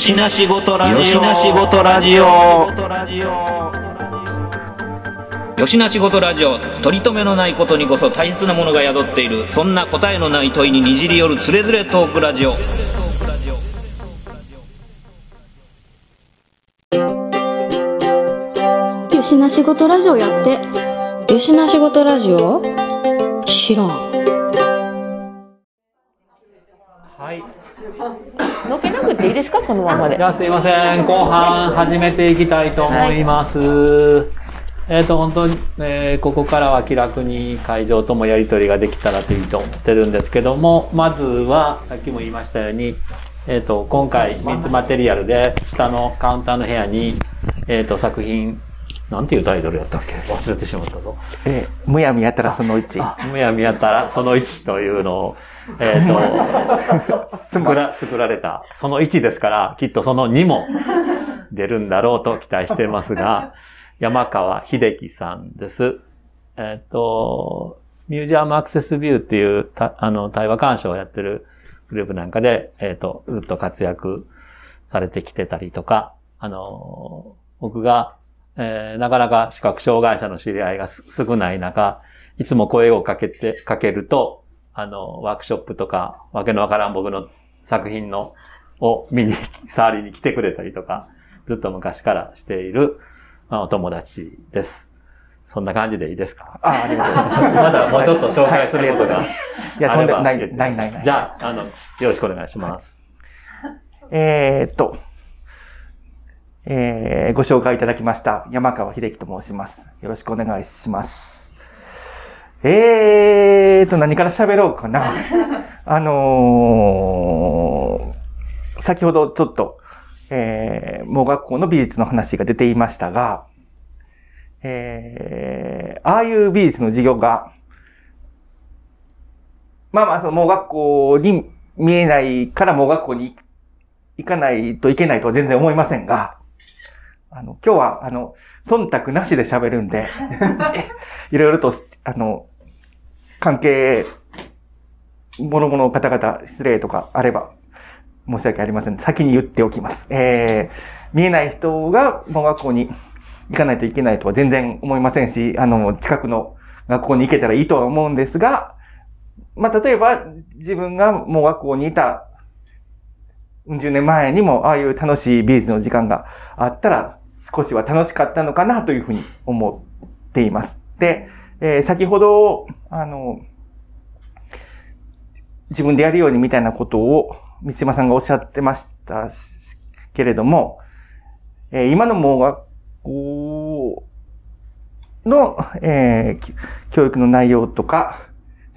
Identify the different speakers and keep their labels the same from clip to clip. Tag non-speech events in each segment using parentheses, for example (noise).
Speaker 1: よしなしごとラジオ。
Speaker 2: よしなしごとラジオ。
Speaker 1: よしなしごとラジオ。取り留めのないことにこそ大切なものが宿っている。そんな答えのない問いににじり寄るつれづれトークラジオ。
Speaker 3: よしな仕事ラジオやって。
Speaker 4: よしな仕事ラジオ？知らん。ていいですかこのままで
Speaker 2: じ。ゃあすいません。後半始めていきたいと思います。えっ、と、本当に、えーここからは気楽に会場ともやり取りができたらといいと思ってるんですけども、まずは、さっきも言いましたように、えっ、と、今回、ミントマテリアルで、下のカウンターの部屋に、えっ、と、作品、なんていうタイトルやったっけ？忘れてしまったぞ。
Speaker 5: えーむやみやったらその1。
Speaker 2: あ、むやみやったら、その1というのを、(laughs) えっ、と、作ら、作られた、その1ですから、きっとその2も出るんだろうと期待していますが、(laughs) 山川秀樹さんです。えっ、と、ミュージアムアクセスビューっていう、たあの、対話鑑賞をやってるグループなんかで、えっ、と、ずっと活躍されてきてたりとか、あの、僕が、えーなかなか視覚障害者の知り合いがす少ない中、いつも声をかけて、かけると、あの、ワークショップとか、わけのわからん僕の作品の、を見に、触りに来てくれたりとか、ずっと昔からしている、まあ、お友達です。そんな感じでいいですか？
Speaker 5: あ、ありがとうございます。
Speaker 2: まだもうちょっと紹介することが。(laughs)
Speaker 5: いや、とんでもない、ない、ない、ない。
Speaker 2: じゃあ、あの、よろしくお願いします。
Speaker 5: えーっと、えーご紹介いただきました。山川秀樹と申します。よろしくお願いします。えーっと、何から喋ろうかな。(laughs) あのー先ほどちょっと、えー、盲学校の美術の話が出ていましたが、えー、ああいう美術の授業が、まあまあ、その盲学校に見えないから盲学校に行かないといけないとは全然思いませんが、あの、今日は、あの、忖度なしで喋るんで、(laughs) いろいろと、あの、関係、諸々の方々、失礼とかあれば、申し訳ありません。先に言っておきます。えー、見えない人が盲学校に行かないといけないとは全然思いませんし、あの、近くの学校に行けたらいいとは思うんですが、まあ、例えば、自分が盲学校にいた、うん十年前にも、ああいう楽しい美術の時間があったら、少しは楽しかったのかなというふうに思っています。で、えー先ほど、あの、自分でやるようにみたいなことを、三島さんがおっしゃってましたけれども、えー今の盲学校の、えー教育の内容とか、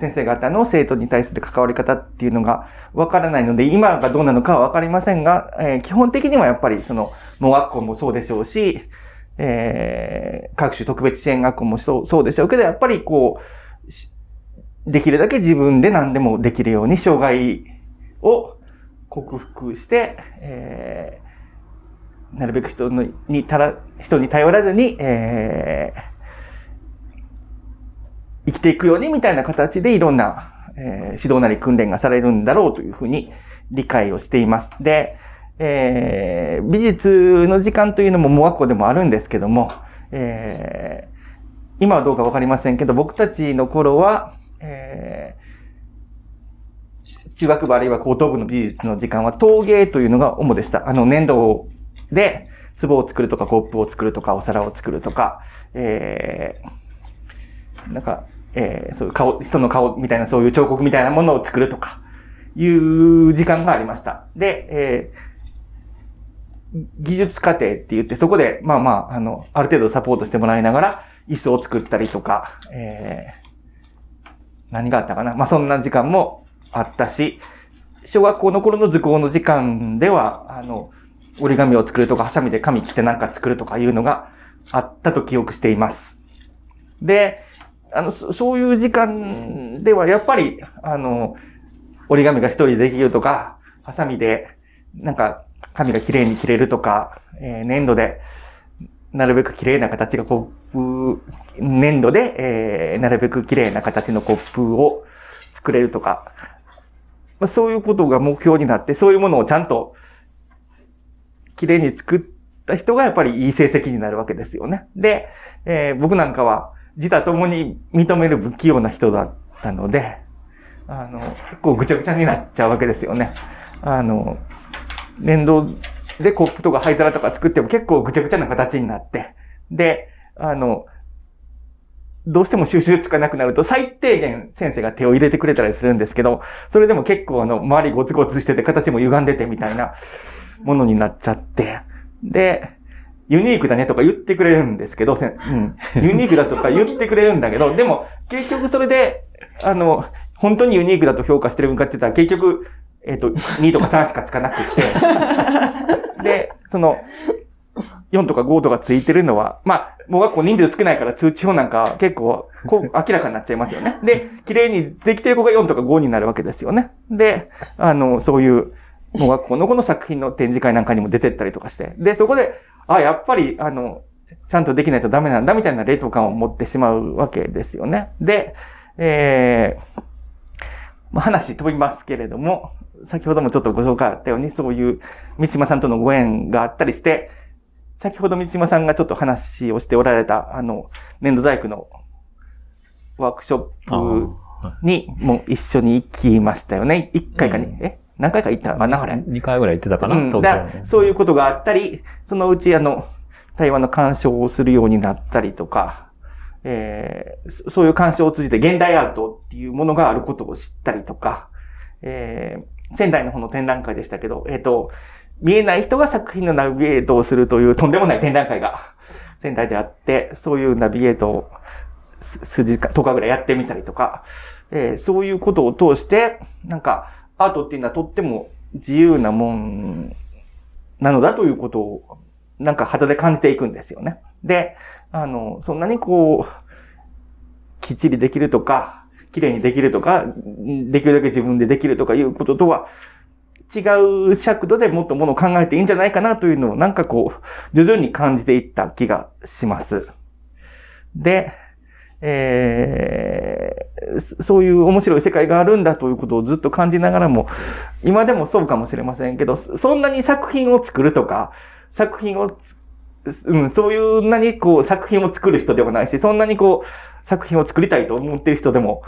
Speaker 5: 先生方の生徒に対する関わり方っていうのがわからないので、今がどうなのかはわかりませんが、えー基本的にはやっぱりその、盲学校もそうでしょうし、えー各種特別支援学校もそうそうでしょうけど、やっぱりこう、できるだけ自分で何でもできるように、障害を克服して、えーなるべく人のにたら、人に頼らずに、えー生きていくようにみたいな形でいろんな、えー指導なり訓練がされるんだろうというふうに理解をしています。で、えー美術の時間というのも盲学校でもあるんですけども、えー今はどうかわかりませんけど、僕たちの頃は、えー中学部あるいは高等部の美術の時間は陶芸というのが主でした。あの、粘土で壺を作るとか、コップを作るとか、お皿を作るとか、えーなんか、えーそういう顔、人の顔みたいな、そういう彫刻みたいなものを作るとか、いう時間がありました。で、えー技術課程って言って、そこで、まあまあ、あの、ある程度サポートしてもらいながら、椅子を作ったりとか、えー何があったかな。まあそんな時間もあったし、小学校の頃の図工の時間では、あの、折り紙を作るとか、ハサミで紙切ってなんか作るとかいうのがあったと記憶しています。で、あの、そういう時間では、やっぱり、あの、折り紙が一人でできるとか、ハサミで、なんか、紙が綺麗に切れるとか、えー粘土で、なるべく綺麗な形がコップ、粘土で、えーなるべく綺麗な形のコップを作れるとか、まあ、そういうことが目標になって、そういうものをちゃんと綺麗に作った人がやっぱりいい成績になるわけですよね。で、えー、僕なんかは自他ともに認める不器用な人だったので、あの、結構ぐちゃぐちゃになっちゃうわけですよね。あの、粘土でコップとか灰皿とか作っても結構ぐちゃぐちゃな形になって、で、あの、どうしても収集つかなくなると、最低限先生が手を入れてくれたりするんですけど、それでも結構あの、周りゴツゴツしてて形も歪んでてみたいなものになっちゃって、で、ユニークだねとか言ってくれるんですけど、うん、ユニークだとか言ってくれるんだけど、でも結局それで、あの、本当にユニークだと評価してる分かってたら結局、えっ、ー、と、2とか3しかつかなくって、(laughs) で、その、4とか5とかついてるのは、まあ、もう学校人数少ないから通知表なんか結構、こう、明らかになっちゃいますよね。で、綺麗にできてる子が4とか5になるわけですよね。で、あの、そういう、もう学校の子の作品の展示会なんかにも出てったりとかして、で、そこで、あ、やっぱり、あの、ちゃんとできないとダメなんだみたいな冷凍感を持ってしまうわけですよね。で、えー、まあ、話飛びますけれども、先ほどもちょっとご紹介あったように、そういう三島さんとのご縁があったりして、先ほど三島さんがちょっと話をしておられた、あの、粘土大工のワークショップにも一緒に行きましたよね。一回かに、うん、え？何回か行ったかな？あれ。
Speaker 2: 二回ぐらい行ってたかな、
Speaker 5: うん、だそういうことがあったり、そのうちあの、対話の鑑賞をするようになったりとか、えー、そういう鑑賞を通じて現代アートっていうものがあることを知ったりとか、えー、仙台の方の展覧会でしたけど、えっ、ー、と、見えない人が作品のナビゲートをするというとんでもない展覧会が仙台であって、そういうナビゲートを数時間、10日ぐらいやってみたりとか、えー、そういうことを通して、なんか、アートっていうのはとっても自由なもんなのだということを、なんか肌で感じていくんですよね。で、あの、そんなにこう、きっちりできるとか、綺麗にできるとか、できるだけ自分でできるとかいうこととは、違う尺度でもっとものを考えていいんじゃないかなというのをなんかこう、徐々に感じていった気がします。で、えー、そういう面白い世界があるんだということをずっと感じながらも、今でもそうかもしれませんけど、そんなに作品を作るとか、作品を、うん、そういうなにこう作品を作る人ではないし、そんなにこう作品を作りたいと思ってる人でも、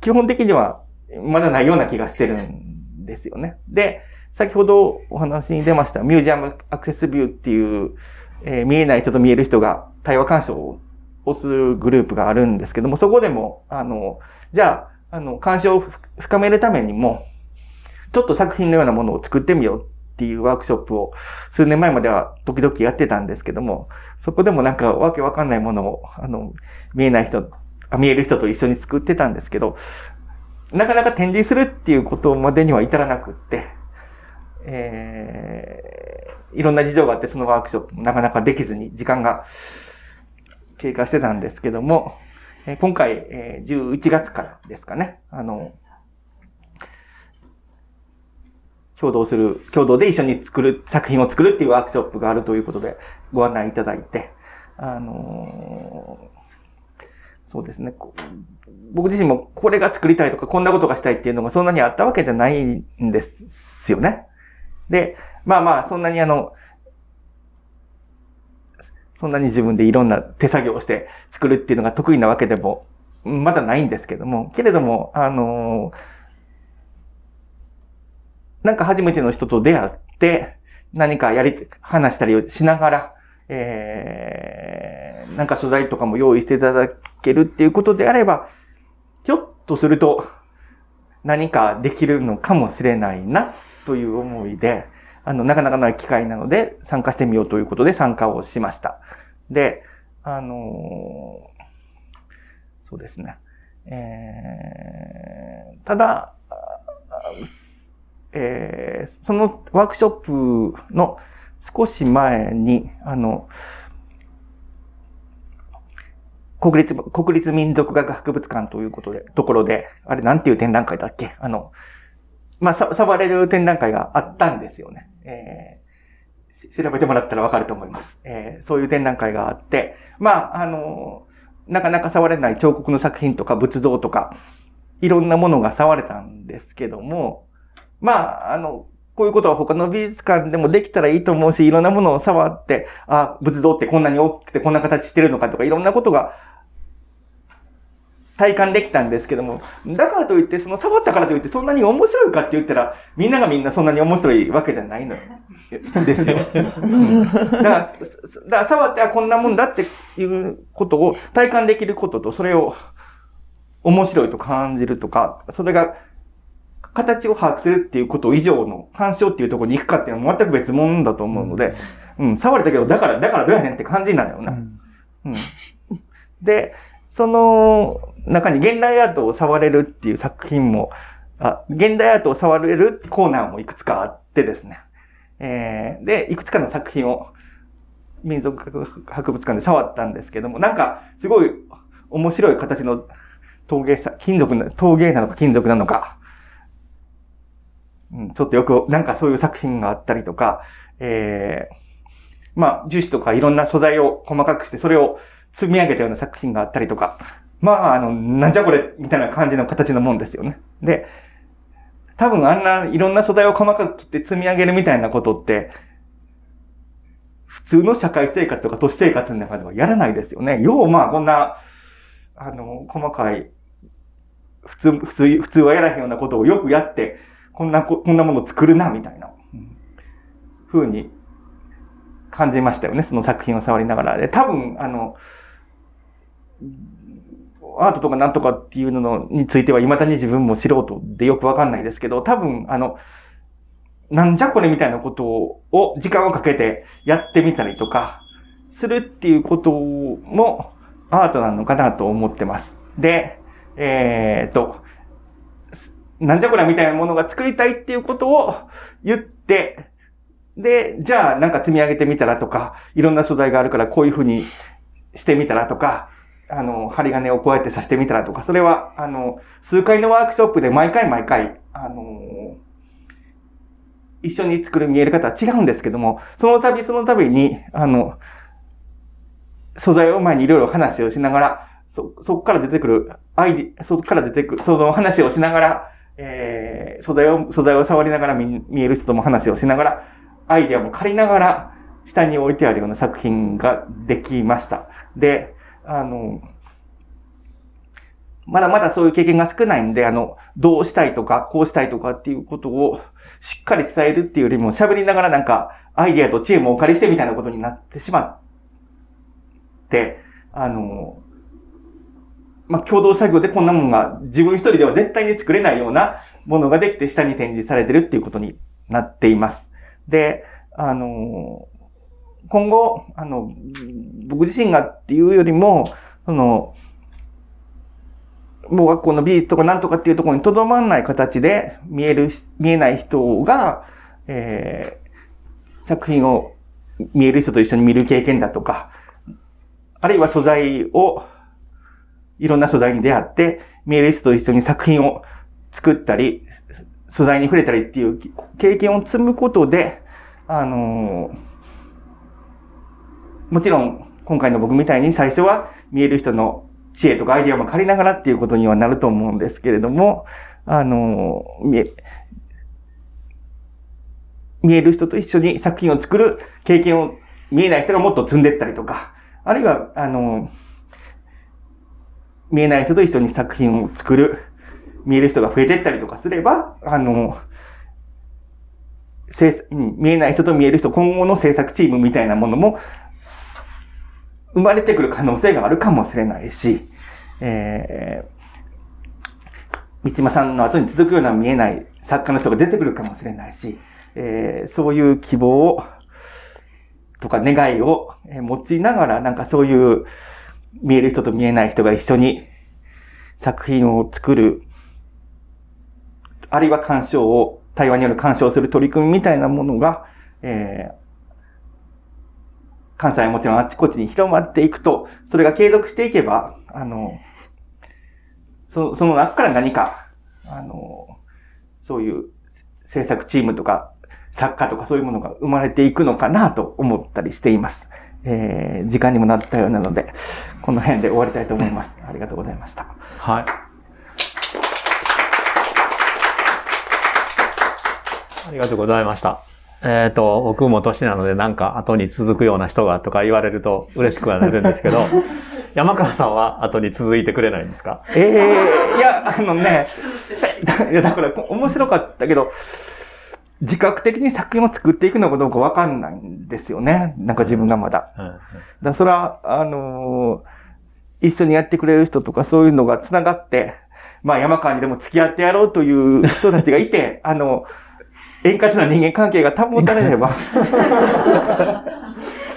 Speaker 5: 基本的にはまだないような気がしてるんですよね。で、先ほどお話に出ましたミュージアムアクセスビューっていう、えー、見えない人と見える人が対話鑑賞をするグループがあるんですけども、そこでも、あの、じゃあ、あの、鑑賞を深めるためにも、ちょっと作品のようなものを作ってみようっていうワークショップを数年前までは時々やってたんですけども、そこでもなんかわけわかんないものを、あの、見えない人、見える人と一緒に作ってたんですけど、なかなか展示するっていうことまでには至らなくって、えー、いろんな事情があってそのワークショップもなかなかできずに時間が経過してたんですけども、え、今回、え、11月からですかね、あの、共同する、共同で一緒に作る、作品を作るっていうワークショップがあるということでご案内いただいて、あのー、そうですね。僕自身もこれが作りたいとか、こんなことがしたいっていうのがそんなにあったわけじゃないんですよね。で、まあまあ、そんなにあの、そんなに自分でいろんな手作業をして作るっていうのが得意なわけでも、まだないんですけども、けれども、あのなんか初めての人と出会って、何かやり、話したりしながら、えー、なんか素材とかも用意していただけるっていうことであれば、ひょっとすると何かできるのかもしれないなという思いで、あの、なかなかない機会なので参加してみようということで参加をしました。で、あのー、そうですね。えー、ただ、えー、そのワークショップの少し前に、あの、国立、国立民族学博物館ということで、ところで、あれなんていう展覧会だっけ？あの、まあ、触れる展覧会があったんですよね。えー、調べてもらったらわかると思います。えー、そういう展覧会があって、まあ、あの、なかなか触れない彫刻の作品とか仏像とか、いろんなものが触れたんですけども、まあ、あの、こういうことは他の美術館でもできたらいいと思うし、いろんなものを触って、あ、仏像ってこんなに大きくてこんな形してるのかとか、いろんなことが体感できたんですけども、だからといって、その触ったからといってそんなに面白いかって言ったら、みんながみんなそんなに面白いわけじゃないのですよ。(laughs) うん、だから、だから触って、あ、こんなもんだっていうことを体感できることと、それを面白いと感じるとか、それが形を把握するっていうこと以上の干渉っていうところに行くかっていうのは全く別物だと思うので、うん、触れたけど、だから、だからどうやねんって感じなのよな。うん、うん、で、その中に現代アートを触れるっていう作品も、あ現代アートを触れるコーナーもいくつかあってですね。えー、で、いくつかの作品を民族博物館で触ったんですけども、なんか、すごい面白い形の陶芸さ、金属な、陶芸なのか金属なのか、うん、ちょっとよく、なんかそういう作品があったりとか、えー、まあ、樹脂とかいろんな素材を細かくして、それを積み上げたような作品があったりとか、まあ、あの、なんじゃこれ、みたいな感じの形のもんですよね。で、多分あんないろんな素材を細かく切って積み上げるみたいなことって、普通の社会生活とか都市生活の中ではやらないですよね。ようまあこんな、あの、細かい、普通、普通、普通はやらへんようなことをよくやって、こんな、こんなもの作るな、みたいな、ふうに感じましたよね。その作品を触りながら。で、多分、あの、アートとかなんとかっていうのについては未だに自分も素人でよくわかんないですけど、多分、あの、なんじゃこれみたいなことを時間をかけてやってみたりとか、するっていうこともアートなのかなと思ってます。で、えー、っと、なんじゃこれみたいなものが作りたいっていうことを言って、で、じゃあなんか積み上げてみたらとか、いろんな素材があるからこういうふうにしてみたらとか、あの、針金をこうやって刺してみたらとか、それは、あの、数回のワークショップで毎回毎回、あの、一緒に作る見える方は違うんですけども、その度その度に、あの、素材を前にいろいろ話をしながら、そ、そこから出てくる、アイディ、そこから出てくる、その話をしながら、えー、素材を、素材を触りながら見見える人とも話をしながら、アイディアも借りながら、下に置いてあるような作品ができました。で、あの、まだまだそういう経験が少ないんで、あの、どうしたいとか、こうしたいとかっていうことをしっかり伝えるっていうよりも、喋りながらなんか、アイディアと知恵もお借りしてみたいなことになってしまって、あの、まあ、共同作業でこんなもんが自分一人では絶対に作れないようなものができて下に展示されてるっていうことになっています。で、あの、今後、あの、僕自身がっていうよりも、その、もう学校の美術とかなんとかっていうところにとどまらない形で見える、見えない人が、えー、作品を見える人と一緒に見る経験だとか、あるいは素材を、いろんな素材に出会って、見える人と一緒に作品を作ったり、素材に触れたりっていう経験を積むことで、あのーもちろん、今回の僕みたいに最初は見える人の知恵とかアイディアも借りながらっていうことにはなると思うんですけれども、あの、見え、見える人と一緒に作品を作る経験を見えない人がもっと積んでったりとか、あるいは、あの、見えない人と一緒に作品を作る、見える人が増えてったりとかすれば、あの、見えない人と見える人、今後の制作チームみたいなものも生まれてくる可能性があるかもしれないし、えー、三島さんの後に続くような見えない作家の人が出てくるかもしれないし、えー、そういう希望を、とか願いを持ちながら、なんかそういう見える人と見えない人が一緒に作品を作る、あるいは鑑賞を、対話による鑑賞する取り組みみたいなものが、えー、関西はもちろんあっちこっちに広まっていくと、それが継続していけば、あの、そその中から何か、あの、そういう制作チームとか、作家とかそういうものが生まれていくのかなと思ったりしています。えー、時間にもなったようなので、この辺で終わりたいと思います。ありがとうございました。
Speaker 2: はい。
Speaker 5: あ
Speaker 2: りがとうございました。えっ、と、僕も年なのでなんか後に続くような人がとか言われると嬉しくはなるんですけど、(laughs) 山川さんは後に続いてくれないんですか？
Speaker 5: ええいや、あのね、いや、だから面白かったけど、自覚的に作品を作っていくのかどうかわかんないんですよね。なんか自分がまだ。
Speaker 2: うん
Speaker 5: だからそれは、あのー一緒にやってくれる人とかそういうのが繋がって、まあ山川にでも付き合ってやろうという人たちがいて、(laughs) あの、円滑な人間関係が保たれれば、(laughs)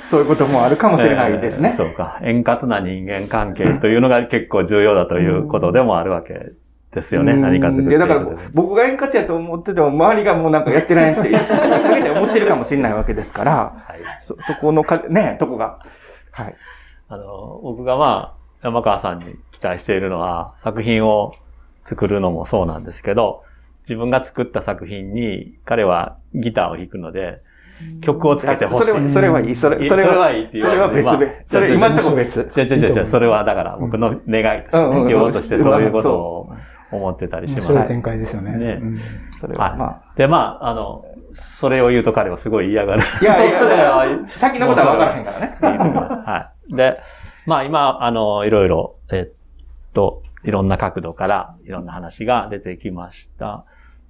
Speaker 5: そういうこともあるかもしれないですね。
Speaker 2: えーそうか。円滑な人間関係というのが結構重要だということでもあるわけですよね。
Speaker 5: うん
Speaker 2: 何か作って
Speaker 5: で、だから僕が円滑やと思ってても、周りがもうなんかやってないって、かけて思ってるかもしれないわけですから、
Speaker 2: はい
Speaker 5: そ、そこのか、ね、とこが、はい。
Speaker 2: あの、僕がまあ、山川さんに期待しているのは、作品を作るのもそうなんですけど、自分が作った作品に彼はギターを弾くので、曲をつけてほしい。
Speaker 5: それは、それはいい。それ、それは、
Speaker 2: いいって
Speaker 5: それは別々。それ、今のところ別。
Speaker 2: 違う違う違う。それはだから僕の願いとして
Speaker 5: うんうんうん
Speaker 2: ね、希望としてそういうことを思ってたりします。
Speaker 6: 面白い展開ですよね。
Speaker 2: ね
Speaker 6: うん
Speaker 5: それは。
Speaker 2: で、まあ、あの、それを言うと彼はすごい嫌がる。
Speaker 5: いやいやいや、(laughs) 先のことは分からへんからね。
Speaker 2: はい。で、まあ今、あの、いろいろ、えっと、いろんな角度からいろんな話が出てきました。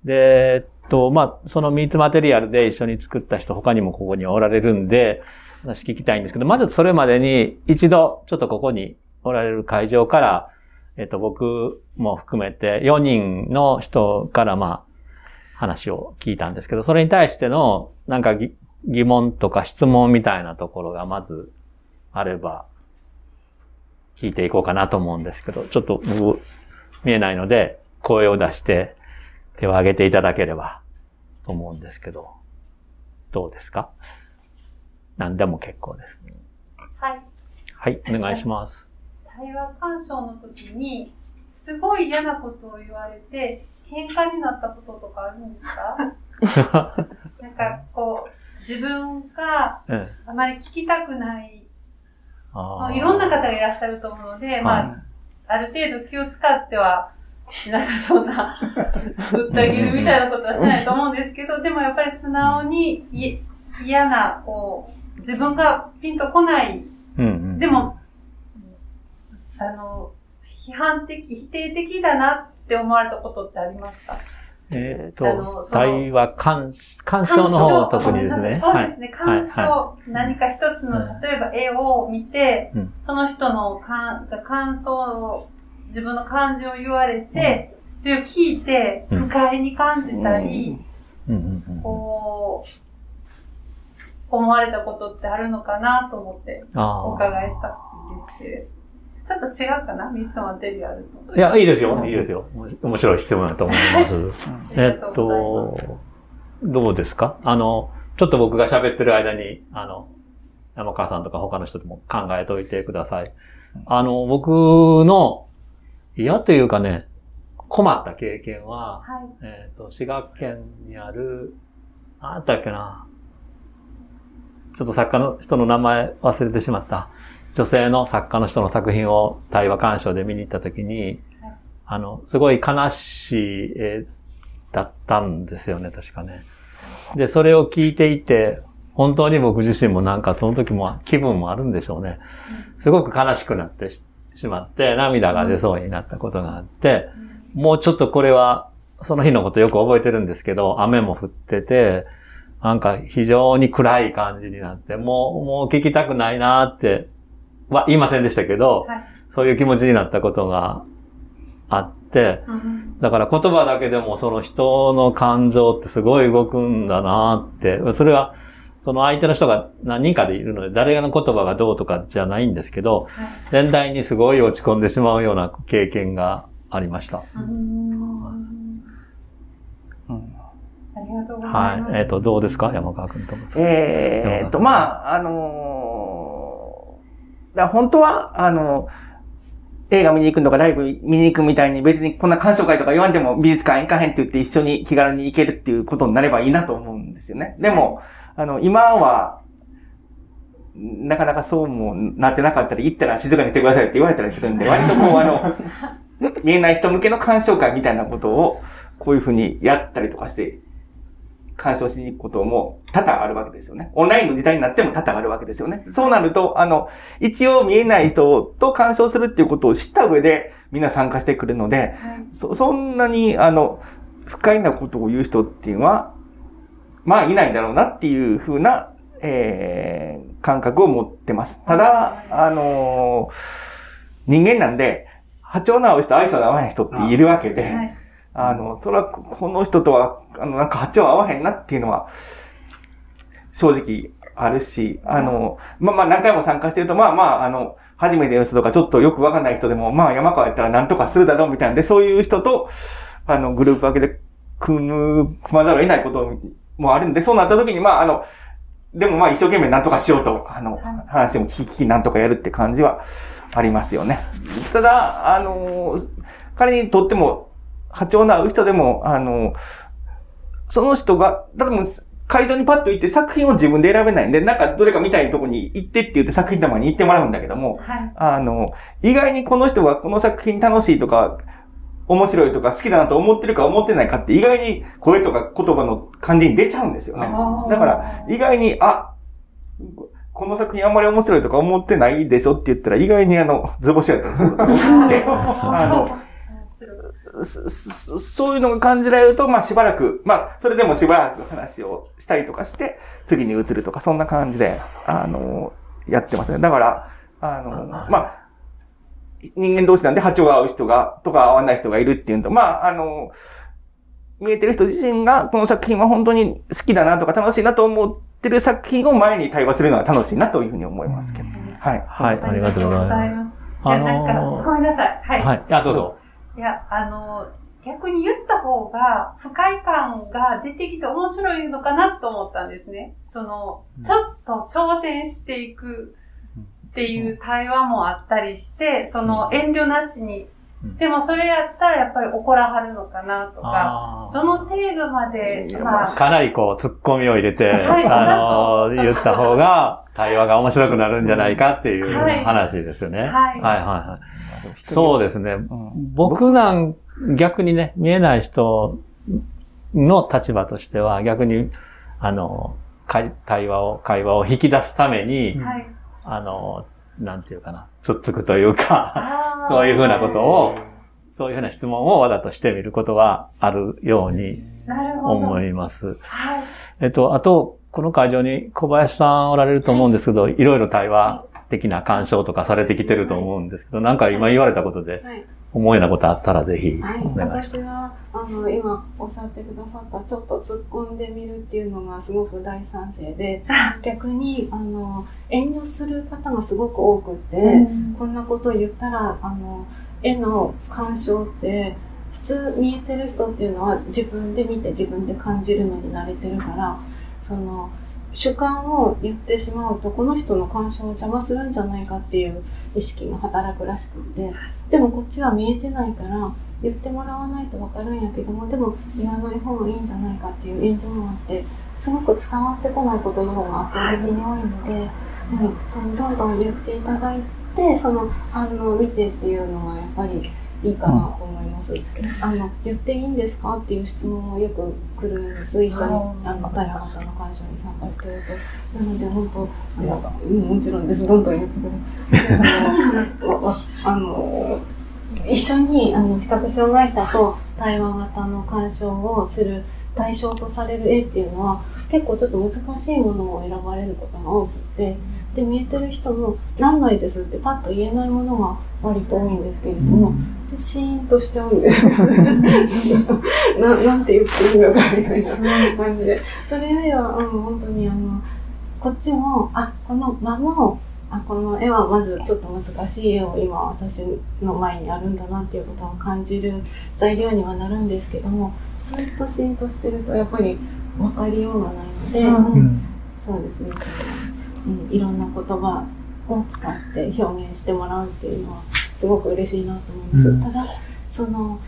Speaker 2: で、えっと、まあ、そのミーツマテリアルで一緒に作った人他にもここにおられるんで、話聞きたいんですけど、まずそれまでに一度ちょっとここにおられる会場から、えっと、僕も含めて4人の人からまあ、話を聞いたんですけど、それに対してのなんか疑問とか質問みたいなところがまずあれば、聞いていこうかなと思うんですけど、ちょっと僕見えないので、声を出して手を挙げていただければと思うんですけど、どうですか？何でも結構です。
Speaker 7: はい。
Speaker 2: はい、お願いします。
Speaker 7: 対話鑑賞の時に、すごい嫌なことを言われて、喧嘩になったこととかあるんですか？(laughs) なんかこう、自分が
Speaker 2: うん
Speaker 7: あまり聞きたくない、
Speaker 2: あー
Speaker 7: まあいろんな方がいらっしゃると思うので、まあ、ある程度気を使っては、皆さんそんな、ぶった切るみたいなことはしないと思うんですけど、でもやっぱり素直にい嫌な、こう、自分がピンとこない。
Speaker 2: うんうん。
Speaker 7: でも、あの、批判的、否定的だなって思われたことってありますか？
Speaker 2: えっ、と、対話鑑、鑑賞の方特にですね。
Speaker 7: そうですね。
Speaker 2: はい。
Speaker 7: 鑑賞、
Speaker 2: は
Speaker 7: 何か一つの、
Speaker 2: うん。
Speaker 7: 例えば絵を見て、
Speaker 2: うん。
Speaker 7: その人の感感想を、自分の感情を言われて、それを聞いて、
Speaker 2: うん
Speaker 7: 不快に感じたり、こう、思われたことってあるのかなと思ってお伺いしたんですけ。ちょっと違うかな？三つマテリアルと。
Speaker 2: いや、いいですよ。いいですよ。面白い質問だと思います。えっと、どうですか？あの、ちょっと僕が喋ってる間に、あの、山川さんとか他の人でも考えておいてください。あの、僕の嫌というかね、困った経験は、
Speaker 7: はい。
Speaker 2: えっ、と、滋賀県にある、なんだったっけな。ちょっと作家の人の名前忘れてしまった。女性の作家の人の作品を対話鑑賞で見に行ったときに、
Speaker 7: はい
Speaker 2: あの、すごい悲しい絵だったんですよね、確かね。で、それを聞いていて、本当に僕自身もなんかその時も気分もあるんでしょうね。すごく悲しくなってししまって、涙が出そうになったことがあって、もうちょっとこれは、その日のことよく覚えてるんですけど、雨も降ってて、なんか非常に暗い感じになって、もう、もう聞きたくないなっては言いませんでしたけど、
Speaker 7: はい。
Speaker 2: そういう気持ちになったことがあって、
Speaker 7: うん。
Speaker 2: だから言葉だけでもその人の感情ってすごい動くんだなって、それはその相手の人が何人かでいるので、誰の言葉がどうとかじゃないんですけど、
Speaker 7: はい
Speaker 2: 全体にすごい落ち込んでしまうような経験がありました。
Speaker 7: ありがとうございます。
Speaker 2: はい。えっ、と、どうですか？山川君とも。
Speaker 5: えーっと、まあ、あのーだ本当は、あの映画見に行くのかライブ見に行くみたいに別にこんな鑑賞会とか言わんでも美術館行かへんって言って一緒に気軽に行けるっていうことになればいいなと思うんですよね。でも、あの、今は、なかなかそうもなってなかったり、行ったら静かにしてくださいって言われたりするんで、割とこう、あの、見えない人向けの鑑賞会みたいなことを、こういうふうにやったりとかして干渉しに行くことも多々あるわけですよね。オンラインの時代になっても多々あるわけですよね。そうなると、あの、一応見えない人と干渉するっていうことを知った上でみんな参加してくるので、そ、そんなに、あの、不快なことを言う人っていうのは、まあいないんだろうなっていうふうな、えー、感覚を持ってます。ただ、あのー人間なんで、波長の合う人、相性の合わない人っているわけで、
Speaker 7: はい
Speaker 5: あの、それはここの人とは、あの、なんか波長合わへんなっていうのは、正直あるし、あの、まあまあ何回も参加してると、まあまあ、あの、初めての人とかちょっとよくわかんない人でも、まあ山川やったら何とかするだろうみたいなんで、そういう人と、あの、グループ分けで組む、組まざるを得ないこともあるんで、そうなった時に、まああの、でもまあ一生懸命何とかしようと、あの、話も聞き聞き何とかやるって感じはありますよね。ただ、あの、彼にとっても、波長の合う人でも、あの、その人が、多分、会場にパッと行って作品を自分で選べないんで、なんかどれか見たいとこに行ってって言って作品玉に行ってもらうんだけども、
Speaker 7: はい。
Speaker 5: あの、意外にこの人がこの作品楽しいとか、面白いとか好きだなと思ってるか思ってないかって意外に声とか言葉の感じに出ちゃうんですよね。だから、意外に、あ、この作品あんまり面白いとか思ってないでしょって言ったら、意外にあの、図星やったりすることが多くて、(laughs) あの、そういうのが感じられると、まあしばらく、まあそれでもしばらく話をしたりとかして、次に移るとか、そんな感じで、あの、やってますね。だから、あの、まあ、人間同士なんで波長が合う人が、とか合わない人がいるっていうのと、まあ、あの、見えてる人自身がこの作品は本当に好きだなとか楽しいなと思ってる作品を前に対話するのは楽しいなというふうに思いますけど。はい。
Speaker 2: はい、ありがとうございます。
Speaker 7: す。いや、なんか、ごめんなさい。はい。
Speaker 2: はい。あ、どうぞ。
Speaker 7: いや、あの、逆に言った方が、不快感が出てきて面白いのかなと思ったんですね。その、ちょっと挑戦していくっていう対話もあったりして、その遠慮なしに
Speaker 2: うん。
Speaker 7: でもそれやったらやっぱり怒らはるのかなとか、
Speaker 2: あ
Speaker 7: どの程度までまあ、
Speaker 2: ーかなりこう、突っ込みを入れて、
Speaker 7: はい
Speaker 2: あのー、言った方が、対話が面白くなるんじゃないかっていう (laughs)
Speaker 7: はい
Speaker 2: 話ですよね。はい、
Speaker 7: はい
Speaker 2: はい、はい。そうですね。
Speaker 5: ん
Speaker 2: 僕なん、逆にね、見えない人の立場としては、逆に、あの、会対話を、会話を引き出すために、
Speaker 7: はい。
Speaker 2: あの、なんていうかな、つっつくというか、そういうふうなことを、そういうふうな質問をわざとしてみることはあるように。思います。
Speaker 7: はい。
Speaker 2: えっと、あと、この会場に小林さんおられると思うんですけど、いろいろ対話的な干渉とかされてきてると思うんですけど、なんか今言われたことで
Speaker 6: はい、
Speaker 2: 思うようなことあったらぜひ
Speaker 6: はい、
Speaker 2: お願いし
Speaker 6: 私はあの今おっしゃってくださったちょっと突っ込んでみるっていうのがすごく大賛成で逆にあの遠慮する方がすごく多くて、こんなことを言ったらあの絵の鑑賞って普通見えてる人っていうのは自分で見て自分で感じるのに慣れてるからその主観を言ってしまうとこの人の鑑賞を邪魔するんじゃないかっていう意識が働くらしくてでもこっちは見えてないから言ってもらわないと分かるんやけどもでも言わない方がいいんじゃないかっていう遠慮もあってすごく伝わってこないことの方が圧倒的に多いので、うん、そのどんどん言っていただいてその反応を見てっていうのがやっぱりいいかなと思います。あの言っていいんですかっていう質問もよく来るんです。一緒にあの大学の会社に参加してると。なので本当あの、うん、もちろんです。どんどん言ってくれ。あのわあの一緒にあの視覚障害者と対話型の鑑賞をする対象とされる絵っていうのは結構ちょっと難しいものを選ばれることが多くてで見えてる人も何枚ですってパッと言えないものが割と多いんですけれども、でシーンとしちゃうんですな (laughs) なんて言っていいのかみたいな感じで。それよりは、うん、本当にあのこっちもあこの間もあこの絵はまずちょっと難しい絵を今私の前にあるんだなっていうことを感じる材料にはなるんですけどもずっとシーンとしてるとやっぱり分かりようがないので、
Speaker 7: うん。
Speaker 6: そうですね、うん、いろんな言葉を使って表現してもらうっていうのはすごく嬉しいなと思います。
Speaker 5: うん
Speaker 6: ただその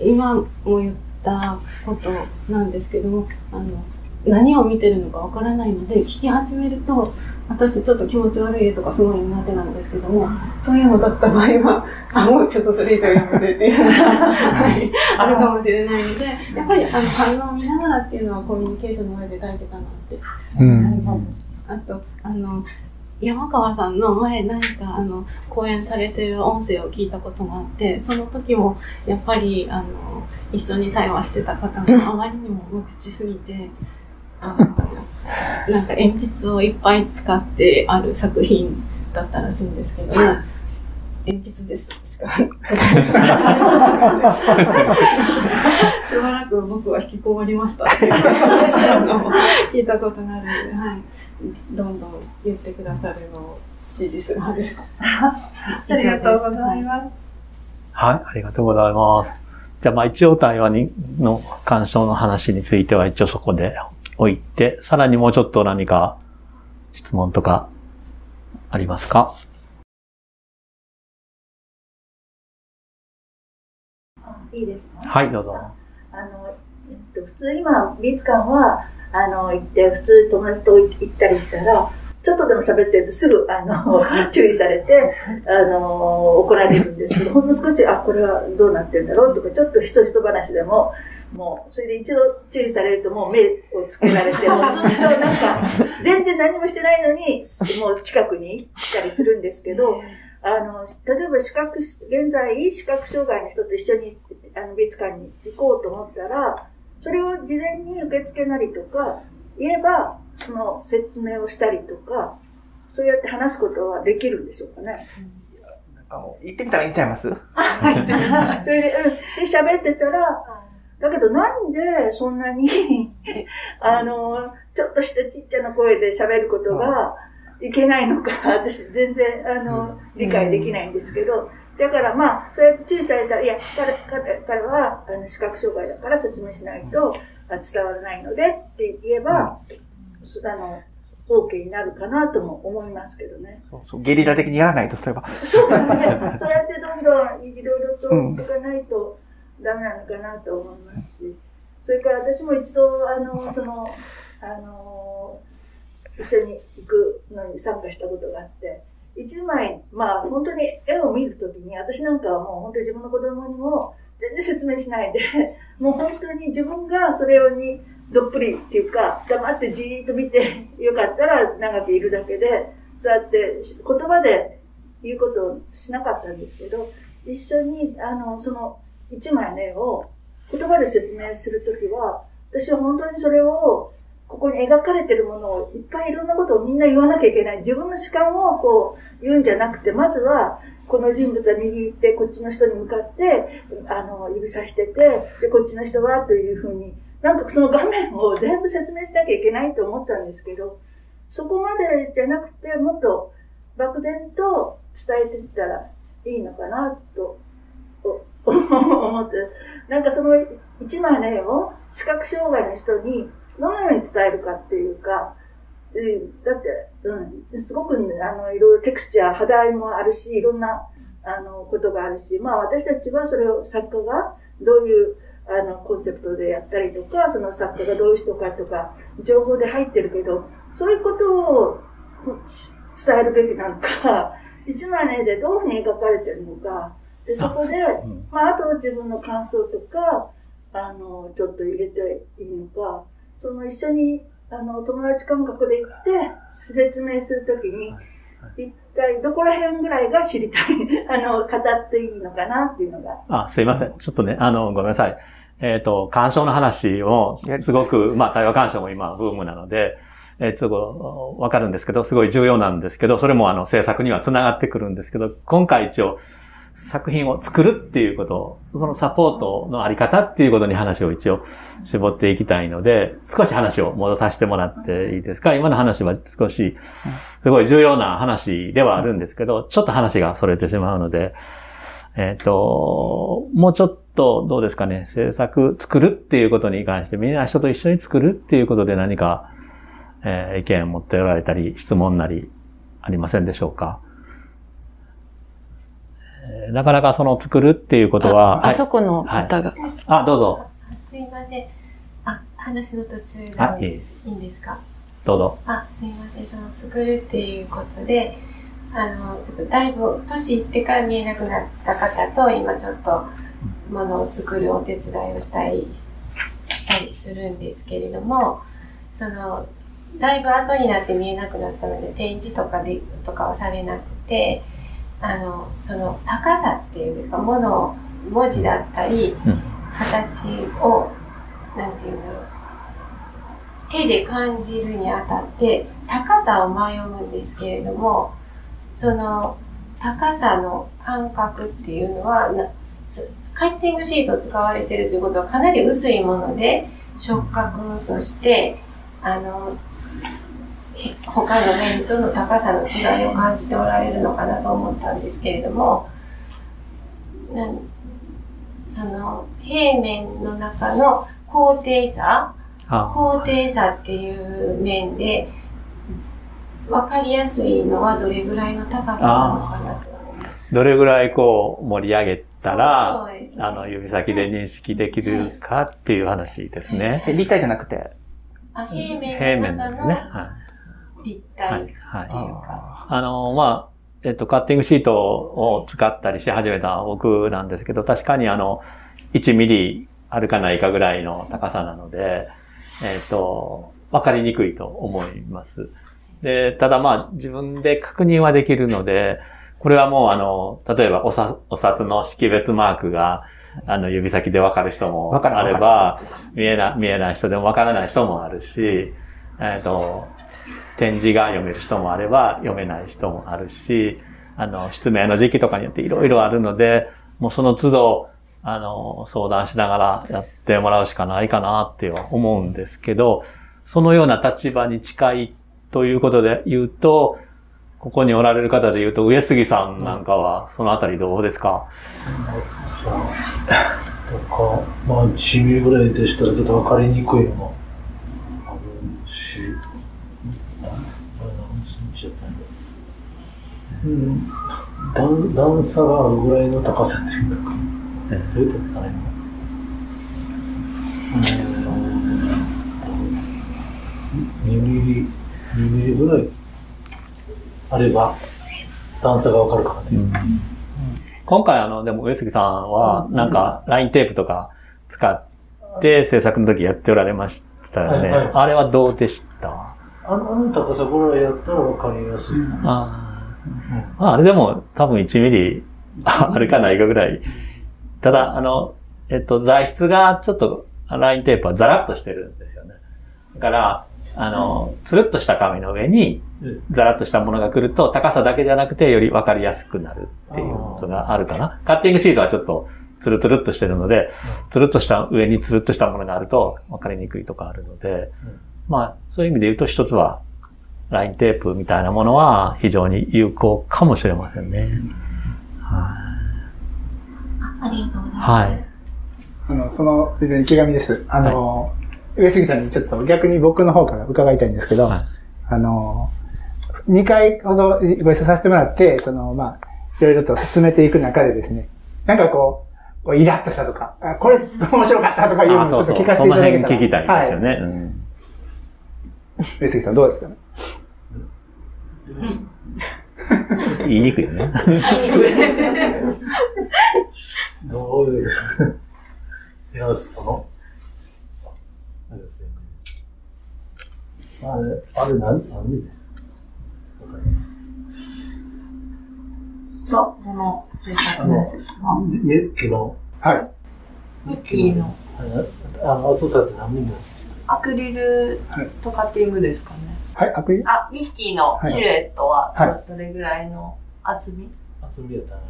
Speaker 6: 今も言ったことなんですけどもあの何を見てるのかわからないので、聞き始めると、私ちょっと気持ち悪いとかすごい苦手なんですけども、そういうのだった場合は、あ、もうちょっとそれ以上やめてっていうのが、はい、あるかもしれないので、やっぱりあの反応を見ながらっていうのはコミュニケーションの上で大事かなって。
Speaker 5: うん。
Speaker 6: あと、あの、山川さんの前何かあの講演されてる音声を聞いたことがあってその時もやっぱりあの一緒に対話してた方があまりにも無口すぎてあのなんか鉛筆をいっぱい使ってある作品だったらしいんですけど鉛筆ですしかしばらく僕は引きこもりましたっていう話を聞いたことがあるので、はい。どんどん言ってくださるのを支持する派です。(laughs)
Speaker 7: ありがとうございます。
Speaker 2: はい、ありがとうございます。じゃあ、まあ一応対話にの干渉の話については一応そこで置いて、さらにもうちょっと何か質問とかありますか？
Speaker 8: いいですか？
Speaker 2: はい、どうぞ。
Speaker 8: あの、えっと、普通今、美術館は、あの、行って、普通友達と行ったりしたら、ちょっとでも喋ってるとすぐ、あの、(laughs) 注意されて、あの、怒られるんですけど、ほんの少し、あ、これはどうなってるんだろうとか、ちょっとひとひと話でも、もう、それで一度注意されるともう目をつけられて、もうずっとなんか、(laughs) 全然何もしてないのに、もう近くに来たりするんですけど、あの、例えば視覚、現在視覚障害の人と一緒にあの美術館に行こうと思ったら、それを事前に受付なりとか、言えば、その説明をしたりとか、そうやって話すことはできるんでしょうかね。
Speaker 5: あの行ってみたらいいんちゃいます？
Speaker 8: それで、うん。で、喋ってたら、だけどなんでそんなに、(laughs) あの、ちょっとしたちっちゃな声で喋ることがいけないのか、私全然、あの、理解できないんですけど、だからまあ、そうやって注意されたら、いや、彼彼彼はあの視覚障害だから説明しないとあ伝わらないのでって言えば、あの、OK になるかなとも思いますけどね。
Speaker 5: そうそうゲリラ的にやらないとすれば。
Speaker 8: そうだね。(laughs) そうやってどんどんいろいろと
Speaker 5: うん
Speaker 8: いかないとダメなのかなと思いますし、それから私も一度、あの、(laughs) その、あの、一緒に行くのに参加したことがあって、一枚、まあ本当に絵を見るときに、私なんかはもう本当に自分の子供にも全然説明しないで、(laughs) もう本当に自分がそれをにどっぷりっていうか、黙ってじーっと見て、(laughs) よかったら長くいるだけで、そうやって言葉で言うことをしなかったんですけど、一緒に、あの、その一枚の絵を言葉で説明するときは、私は本当にそれを、ここに描かれてるものをいっぱいいろんなことをみんな言わなきゃいけない。自分の主観をこう言うんじゃなくて、まずはこの人物は右行ってこっちの人に向かって、あの、指さしてて、で、こっちの人はというふうに、なんかその画面を全部説明しなきゃいけないと思ったんですけど、そこまでじゃなくて、もっと漠然と伝えていったらいいのかなと (laughs) 思って、なんかその一枚の絵を視覚障害の人にどのように伝えるかっていうか、うんだって、うん、すごく、ね、あの、いろいろテクスチャー、肌合いもあるし、いろんな、あの、ことがあるし、まあ私たちはそれを作家がどういう、あの、コンセプトでやったりとか、その作家がどういう人かとか、情報で入ってるけど、そういうことをし伝えるべきなのか、(laughs) 一枚の絵でどういうふうに描かれてるのか、で、そこで、
Speaker 2: うん。
Speaker 8: まあ、あと自分の感想とか、あの、ちょっと入れていいのか、その一緒に、あの、友達感覚で行って、説明するときに、一体どこら辺ぐらいが知りたい、(laughs) あの、語っていいのかなっていうのが。
Speaker 2: あ、すいません。ちょっとね、あの、ごめんなさい。えっ、と、干渉の話を、すごく、まあ、対話干渉も今、ブームなので、えー、すごい、わかるんですけど、すごい重要なんですけど、それもあの、制作には繋がってくるんですけど、今回一応、作品を作るっていうこと、そのサポートのあり方っていうことに話を一応絞っていきたいので、少し話を戻させてもらっていいですか？今の話は少し、すごい重要な話ではあるんですけど、ちょっと話が逸れてしまうので、えっ、と、もうちょっとどうですかね、制作、作るっていうことに関して、みんな人と一緒に作るっていうことで何か、えー意見を持っておられたり、質問なり、ありませんでしょうか？なかなかその作るっていうことは、
Speaker 4: ああそこの方が。
Speaker 2: あ、どうぞ。
Speaker 9: すいません。あ、は話の途中なんです。いいんですか？
Speaker 2: どうぞ。
Speaker 9: あ、すいません。その、作るっていうことで、あの、ちょっとだいぶ、年いってから見えなくなった方と、今ちょっと、ものを作るお手伝いをしたり、したりするんですけれども、その、だいぶ後になって見えなくなったので、展示とかで、とかはされなくて、あの、その、高さっていうんですか、ものを、文字だったり、形を、なんていうんだろう、手で感じるにあたって高さを迷うんですけれどもその高さの感覚っていうのはなカッティングシートを使われているということはかなり薄いもので触覚としてあの他の面との高さの違いを感じておられるのかなと思ったんですけれどもなんその平面の中の高低差高低差っていう面で分かりやすいのはどれぐらいの高さなのかなと。
Speaker 2: どれぐらいこう盛り上げたら、ね、あの指先で認識できるかっていう話ですね。
Speaker 5: 立体じゃなくて。
Speaker 9: あ平面の中の立体っていうか。
Speaker 2: はいはい、あの、まあ、えっと、カッティングシートを使ったりし始めた僕なんですけど、確かにあの、1ミリあるかないかぐらいの高さなので、えっ、ー、と、わかりにくいと思います。で、ただまあ自分で確認はできるので、これはもうあの、例えばおさお札の識別マークが、あの、指先でわかる人もあれば、見えな、見えない人でもわからない人もあるし、えっ、ー、と、展示が読める人もあれば、読めない人もあるし、あの、失明の時期とかによっていろいろあるので、もうその都度、あの、相談しながらやってもらうしかないかなっては思うんですけど、そのような立場に近いということで言うと、ここにおられる方で言うと、上杉さんなんかは、そのあたりどうですか？
Speaker 10: さあ、とか、まあ、1ミリぐらいでしたらちょっと分かりにくいのもあるし、あれ何センチやったんだうん、段段差があるぐらいの高さっていうか、どういうことかね。2ミリ、2ミリぐらいあれば、段差がわかるからね。うん、
Speaker 2: 今回あの、でも上杉さんは、なんか、ラインテープとか使って制作の時やっておられましたよね。はいはい、あれはどうでした？
Speaker 10: あの高さぐらいやったらわかりやすい。
Speaker 2: あ,、うん、あれでも多分1ミリあるかないかぐらい。ただ、あの、えっと、材質がちょっと、ラインテープはザラッとしてるんですよね。だから、あの、つるっとした紙の上に、ザラッとしたものが来ると、高さだけじゃなくて、より分かりやすくなるっていうことがあるかな。カッティングシートはちょっと、つるつるっとしてるので、つるっとした上につるっとしたものがあると、分かりにくいとかあるので、まあ、そういう意味で言うと一つは、ラインテープみたいなものは非常に有効かもしれませんね。はい
Speaker 9: ありがとうございます。
Speaker 2: はい。
Speaker 11: あの、その、ついでに池上です。あの、はい、上杉さんにちょっと逆に僕の方から伺いたいんですけど、はい、あの、2回ほどご一緒させてもらって、その、まあ、いろいろと進めていく中でですね、なんかこう、こうイラッとしたとか、あこれ面白かったとかいうのをちょっと聞かせていただけたら。
Speaker 2: そ聞きたいですよね。はいうん、
Speaker 11: 上杉さんどうですかね？
Speaker 2: 言いにくいよね。
Speaker 10: どういう、いや、その、あれですよね。あれ、あれ何、何で？
Speaker 7: そう、この、
Speaker 10: あの、ユッキの、
Speaker 11: はい。
Speaker 7: ユッキの、
Speaker 10: あの、厚さって何ミリです
Speaker 7: アクリルとカッティングですかね。
Speaker 11: はい、アクリル
Speaker 7: あ、ミッキーのシルエットはどれぐらいの厚み、
Speaker 10: 厚みやったら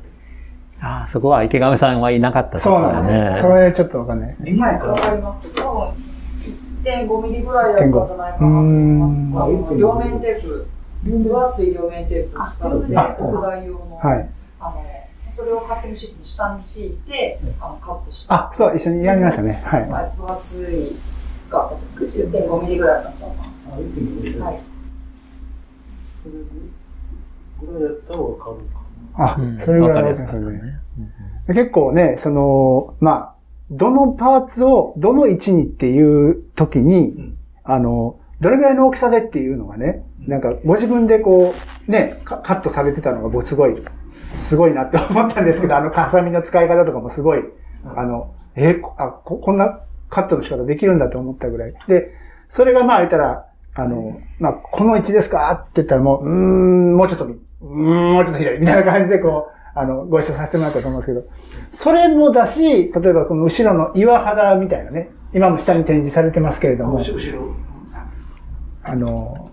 Speaker 2: ああ、そこは池上さんはいなかった
Speaker 11: そうなんですね。それちょっとわかんない。
Speaker 7: 今やわかります多分、1.5ミリぐらいだったんじゃないかなと思います。両面テープ、分厚い両面テープを使って、屋外用の、はい、あの、それをカッティングシートの下に敷いて、あのカットして。
Speaker 11: あ、そう、一緒にやりましたね。はい。
Speaker 7: 分厚いが、10.5ミリぐらいになっちゃうかな。あ、1.5ミリはい。
Speaker 10: それぐらいやったらわかるか
Speaker 11: あ、それぐらいわかりますね。結構ね、その、まあ、どのパーツをどの位置にっていう時に、あの、どれぐらいの大きさでっていうのがね、なんかご自分でこう、ね、カカットされてたのが僕すごい、すごいなって思ったんですけど、あの、ハサミの使い方とかもすごい、あの、えーあこ、こんなカットの仕方できるんだと思ったぐらい。で、それがまあ言ったら、あの、まあ、この位置ですか？って言ったらもう、うーん、もうちょっとみ、うーん、もうちょっと広いみたいな感じでこう、あの、ご一緒させてもらったと思うんですけど、それもだし、例えばこの後ろの岩肌みたいなね、今も下に展示されてますけれども、
Speaker 10: 後ろ。
Speaker 11: あの、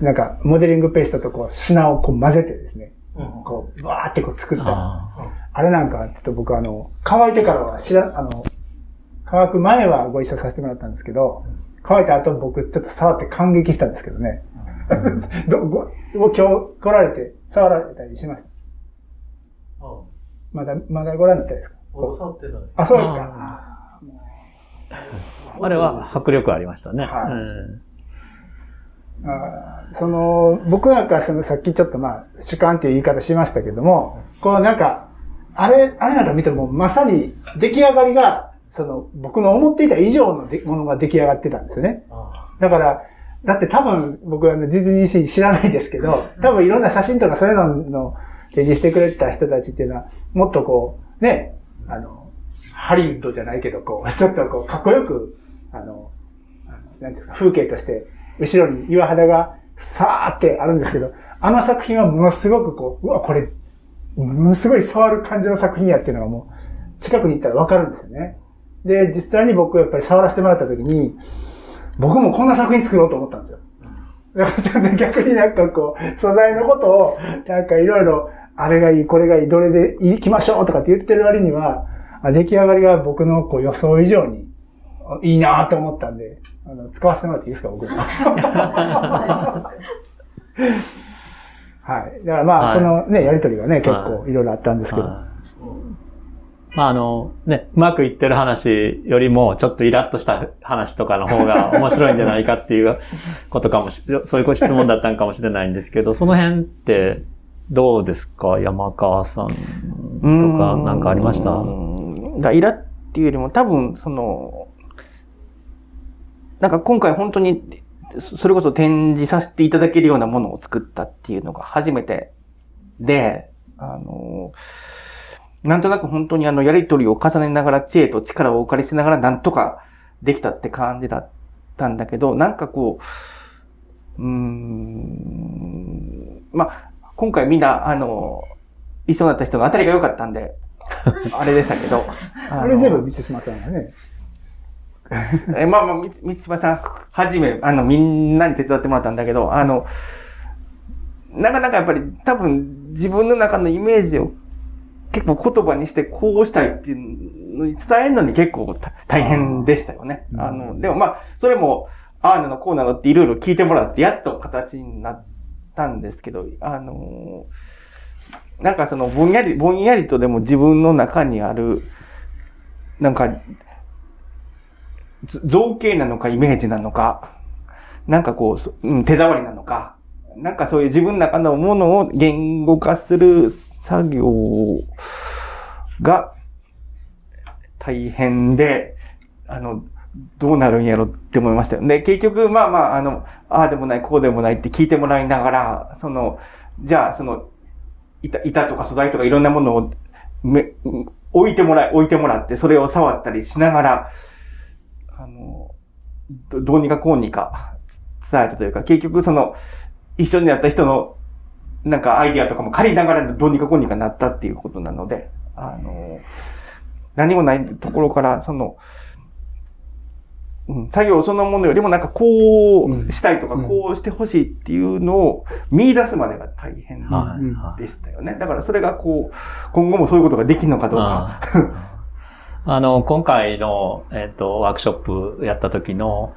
Speaker 11: なんか、モデリングペーストとこう砂をこう混ぜてですね、こう、わーってこう作った。あれなんか、ちょっと僕あの、乾いてからは知ら、あの、乾く前はご一緒させてもらったんですけど、乾いた後僕ちょっと触って感激したんですけどね。(laughs) どご今日来られて触られたりしました？まだ、まだご覧になったですか？
Speaker 10: 触ってない。
Speaker 11: あ、そうですか。
Speaker 2: あれは迫力ありましたね。
Speaker 11: はい
Speaker 2: うん
Speaker 11: あーその、僕なんかそのさっきちょっとまあ主観っていう言い方しましたけども、こうなんか、あれ、あれなんか見てもまさに出来上がりが、その僕の思っていた以上のでものが出来上がってたんですよね。だから、だって多分僕はあのディズニーシー知らないですけど、多分いろんな写真とかそういうのの展示してくれた人たちっていうのは、もっとこう、ね、あの、ハリウッドじゃないけど、こう、(laughs) ちょっとこう、かっこよく、あの、なんですか、風景として、後ろに岩肌がさーってあるんですけど、あの作品はものすごくこう、うわ、これ、ものすごい触る感じの作品やっていうのがもう、近くに行ったらわかるんですよね。で、実際に僕やっぱり触らせてもらった時に、僕もこんな作品作ろうと思ったんですよ。(laughs) 逆になんかこう、素材のことを、なんかいろいろ、あれがいい、これがいい、どれで行きましょうとかって言ってる割には、あ出来上がりが僕のこう予想以上にあいいなと思ったんで、あの、使わせてもらっていいですか、僕。(laughs) はい。だからまあ、
Speaker 2: はい
Speaker 11: そのね、やりとりがね、結構いろいろあったんですけど。
Speaker 2: まああの、ね、うまくいってる話よりも、ちょっとイラッとした話とかの方が面白いんじゃないかっていうことかもし、そういうご質問だったんかもしれないんですけど、(laughs) その辺ってどうですか？山川さんとかなんかありました？
Speaker 5: がイラっていうよりも多分、その、なんか今回本当に、それこそ展示させていただけるようなものを作ったっていうのが初めてで、あの、なんとなく本当にあのやりとりを重ねながら知恵と力をお借りしながらなんとかできたって感じだったんだけど、なんかこう、うーん、まあ、今回みんな、あの、一緒になった人が当たりが良かったんで、(laughs) あれでしたけど。
Speaker 11: あれ全部満島さんがね。(laughs)
Speaker 5: えまあまあ、み満島さん、はじめ、あの、みんなに手伝ってもらったんだけど、あの、なかなかやっぱり多分自分の中のイメージを結構言葉にしてこうしたいっていうのに伝えるのに結構た大変でしたよね。あの、でもまあ、それも、ああなのこうなのっていろいろ聞いてもらってやっと形になったんですけど、あの、なんかそのぼんやり、ぼんやりとでも自分の中にある、なんか、ず造形なのかイメージなのか、なんかこう手触りなのか、なんかそういう自分の中のものを言語化する作業が大変で、あの、どうなるんやろって思いましたよ。で、結局、まあまあ、あの、ああでもない、こうでもないって聞いてもらいながら、その、じゃあ、その、板、板とか素材とかいろんなものをめ置いてもらい、置いてもらって、それを触ったりしながら、あの、どどうにかこうにか伝えたというか、結局その、一緒にやった人の、なんかアイディアとかも借りながらどうにかこうにかなったっていうことなので、あの、何もないところから、その、うん、作業そのものよりもなんかこうしたいとか、こうしてほしいっていうのを見出すまでが大変でしたよね。だからそれがこう、今後もそういうことができるのかどうか。(laughs)
Speaker 2: あの、今回の、えっ、と、ワークショップやった時の、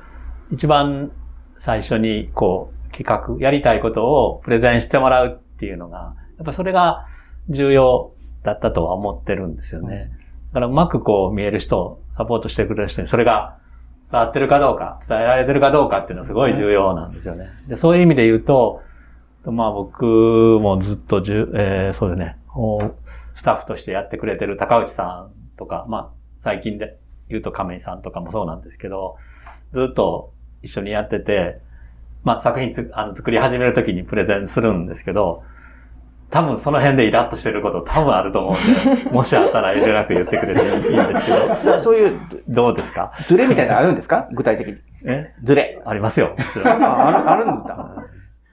Speaker 2: 一番最初に、こう、企画、やりたいことをプレゼンしてもらうっていうのが、やっぱそれが重要だったとは思ってるんですよね。だからうまくこう見える人、サポートしてくれる人にそれが伝わってるかどうか、伝えられてるかどうかっていうのはすごい重要なんですよね。で、そういう意味で言うと、まあ僕もずっとじゅ、えー、そうですね、おスタッフとしてやってくれてる高内さんとか、まあ、最近で言うと亀井さんとかもそうなんですけど、ずっと一緒にやってて、まあ作品つあの作り始めるときにプレゼンするんですけど、多分その辺でイラッとしてること多分あると思うんで、もしあったら遠慮なく言ってくれていいんですけど。
Speaker 5: そういう、
Speaker 2: どうですか？
Speaker 5: ズレみたいなのあるんですか？具体的に。
Speaker 2: え？
Speaker 5: ズレ。
Speaker 2: ありますよ。
Speaker 5: ああるあるんだ。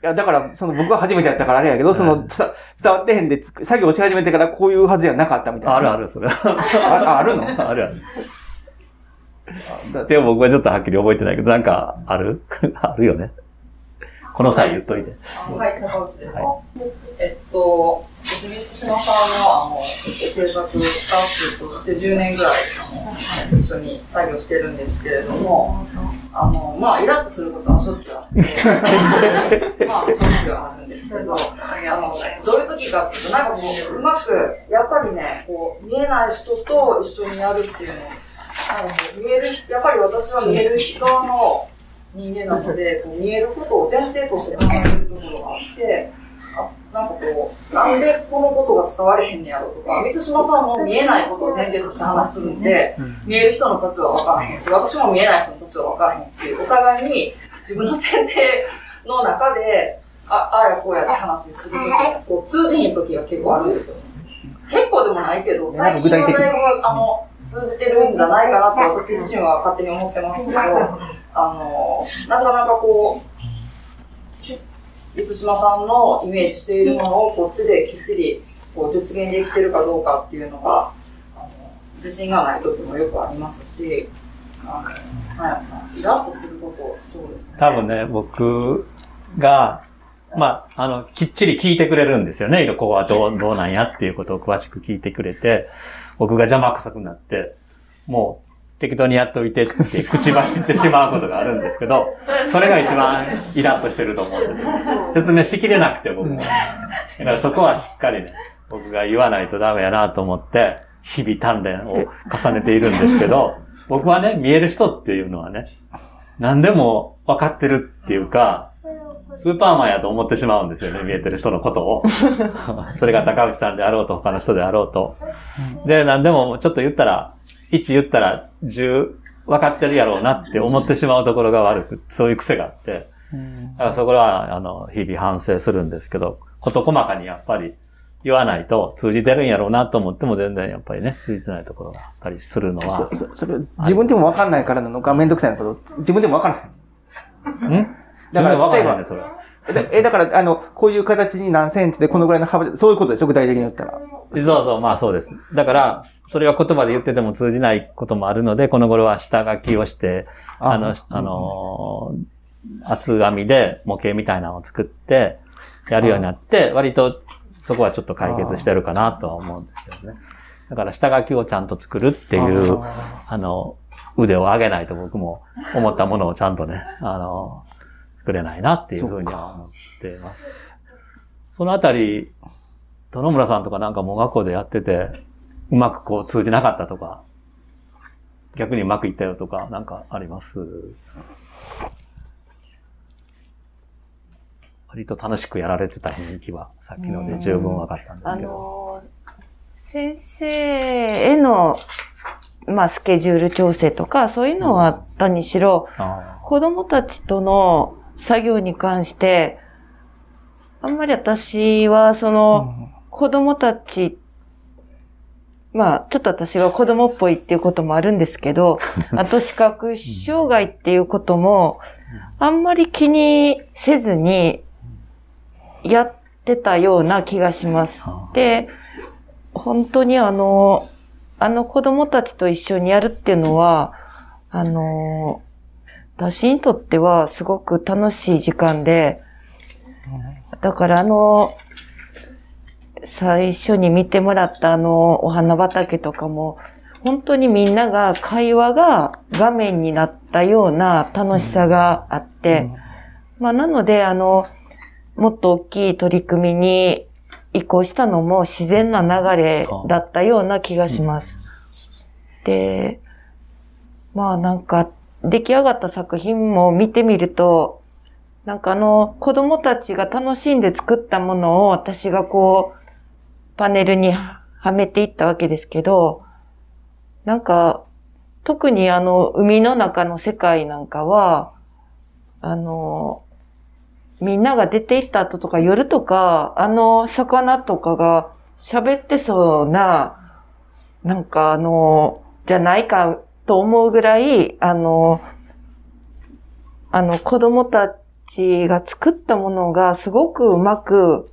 Speaker 5: いや、だから、その僕は初めてやったからあれやけど、その、伝わってへんで、つ作業し始めてからこういうはずじゃなかったみたいな。
Speaker 2: あるある、それ。
Speaker 5: ああるの？
Speaker 2: あるある。でも僕はちょっとはっきり覚えてないけど、なんか、ある？(laughs) あるよね。この際言っといて。
Speaker 12: はい、高内です。えっと、私、三島さんの、あの、制作スタッフとして10年ぐらい、あの、一緒に作業してるんですけれども、あの、まあ、イラッとすることはしょっちゅうあって、(laughs) まあ、しょっちゅうあるんですけど、あの、どういう時かっていうと、なんかこう、うまく、やっぱりね、こう、見えない人と一緒にやるっていうの、なんか見える、やっぱり私は見える側の人間なので、こう見えることを前提として考えるところがあって、あなんかこう、なんでこのことが伝われへんねやろとか、満島さんも見えないことを前提として話するんで、見える人の立場は分からへんし、私も見えない人の立場は分からへんし、お互いに自分の選定の中で、あ、ああやこうやって話するときに、こう通じひんときが結構あるんですよ。結構でもないけど、最近はだいぶ、あの、通じてるんじゃないかなって私自身は勝手に思ってますけど、あの、なかなかこう、満島さんのイメージしているものをこっちできっちりこう実現できてるかどうかっていうのが、あの自信がない時もよくありますし、あの、はい、イラッとすること、そうですね。
Speaker 2: 多分ね、僕が、まあ、あの、きっちり聞いてくれるんですよね。ここはどう、どうなんやっていうことを詳しく聞いてくれて、僕が邪魔くさくなって、もう適当にやっておいてって口走ってしまうことがあるんですけど、それが一番イラッとしてると思うんですよ。説明しきれなくて僕も。だからそこはしっかりね、僕が言わないとダメやなと思って、日々鍛錬を重ねているんですけど、僕はね、見える人っていうのはね、何でも分かってるっていうか、スーパーマンやと思ってしまうんですよね、見えてる人のことを。(laughs) それが高内さんであろうと、他の人であろうと。で、何でもちょっと言ったら、1言ったら10分かってるやろうなって思ってしまうところが悪く、そういう癖があって。だからそこは、あの、日々反省するんですけど、事細かにやっぱり言わないと通じてるんやろうなと思っても全然やっぱりね、通じてないところがあったりするのは。
Speaker 5: そそそれ、自分でも分かんないからなのか、めんどくさいのか自分でも分からない。
Speaker 2: ん？
Speaker 5: だから、例え
Speaker 2: れ。
Speaker 5: え、だから、あの、こういう形に何センチでこのぐらいの幅で、そういうことでしょ具体的に言ったら。
Speaker 2: そうそう、まあそうです。だから、それは言葉で言ってても通じないこともあるので、この頃は下書きをして、
Speaker 5: あ
Speaker 2: あの、あのー、厚紙で模型みたいなのを作って、やるようになって、割とそこはちょっと解決してるかなとは思うんですけどね。だから下書きをちゃんと作るっていう、あの、腕を上げないと僕も思ったものをちゃんとね、あの、作れないなっていうふうには思っています。そのあたり、殿村さんとかなんかも学校でやってて、うまくこう通じなかったとか、逆にうまくいったよとか、なんかあります？割と楽しくやられてた雰囲気は、さっきので十分分かったんです
Speaker 13: あ
Speaker 2: けど。
Speaker 13: の、先生への、まあ、スケジュール調整とか、そういうのはあったにしろ、子供たちとの作業に関して、あんまり私は、その、子供たち、まあ、ちょっと私が子供っぽいっていうこともあるんですけど、(laughs) あと視覚障害っていうことも、あんまり気にせずにやってたような気がします。で、本当にあの、あの子供たちと一緒にやるっていうのは、あの、私にとってはすごく楽しい時間で、だからあの、最初に見てもらったあのお花畑とかも、本当にみんなが会話が画面になったような楽しさがあって、まあなのであの、もっと大きい取り組みに移行したのも自然な流れだったような気がします。で、まあなんか出来上がった作品も見てみると、なんかあの子供たちが楽しんで作ったものを私がこうパネルにはめていったわけですけど、なんか、特にあの、海の中の世界なんかは、あの、みんなが出て行った後とか夜とか、あの魚とかが喋ってそうな、なんかあの、じゃないかと思うぐらい、あの、あの子供たちが作ったものがすごくうまく、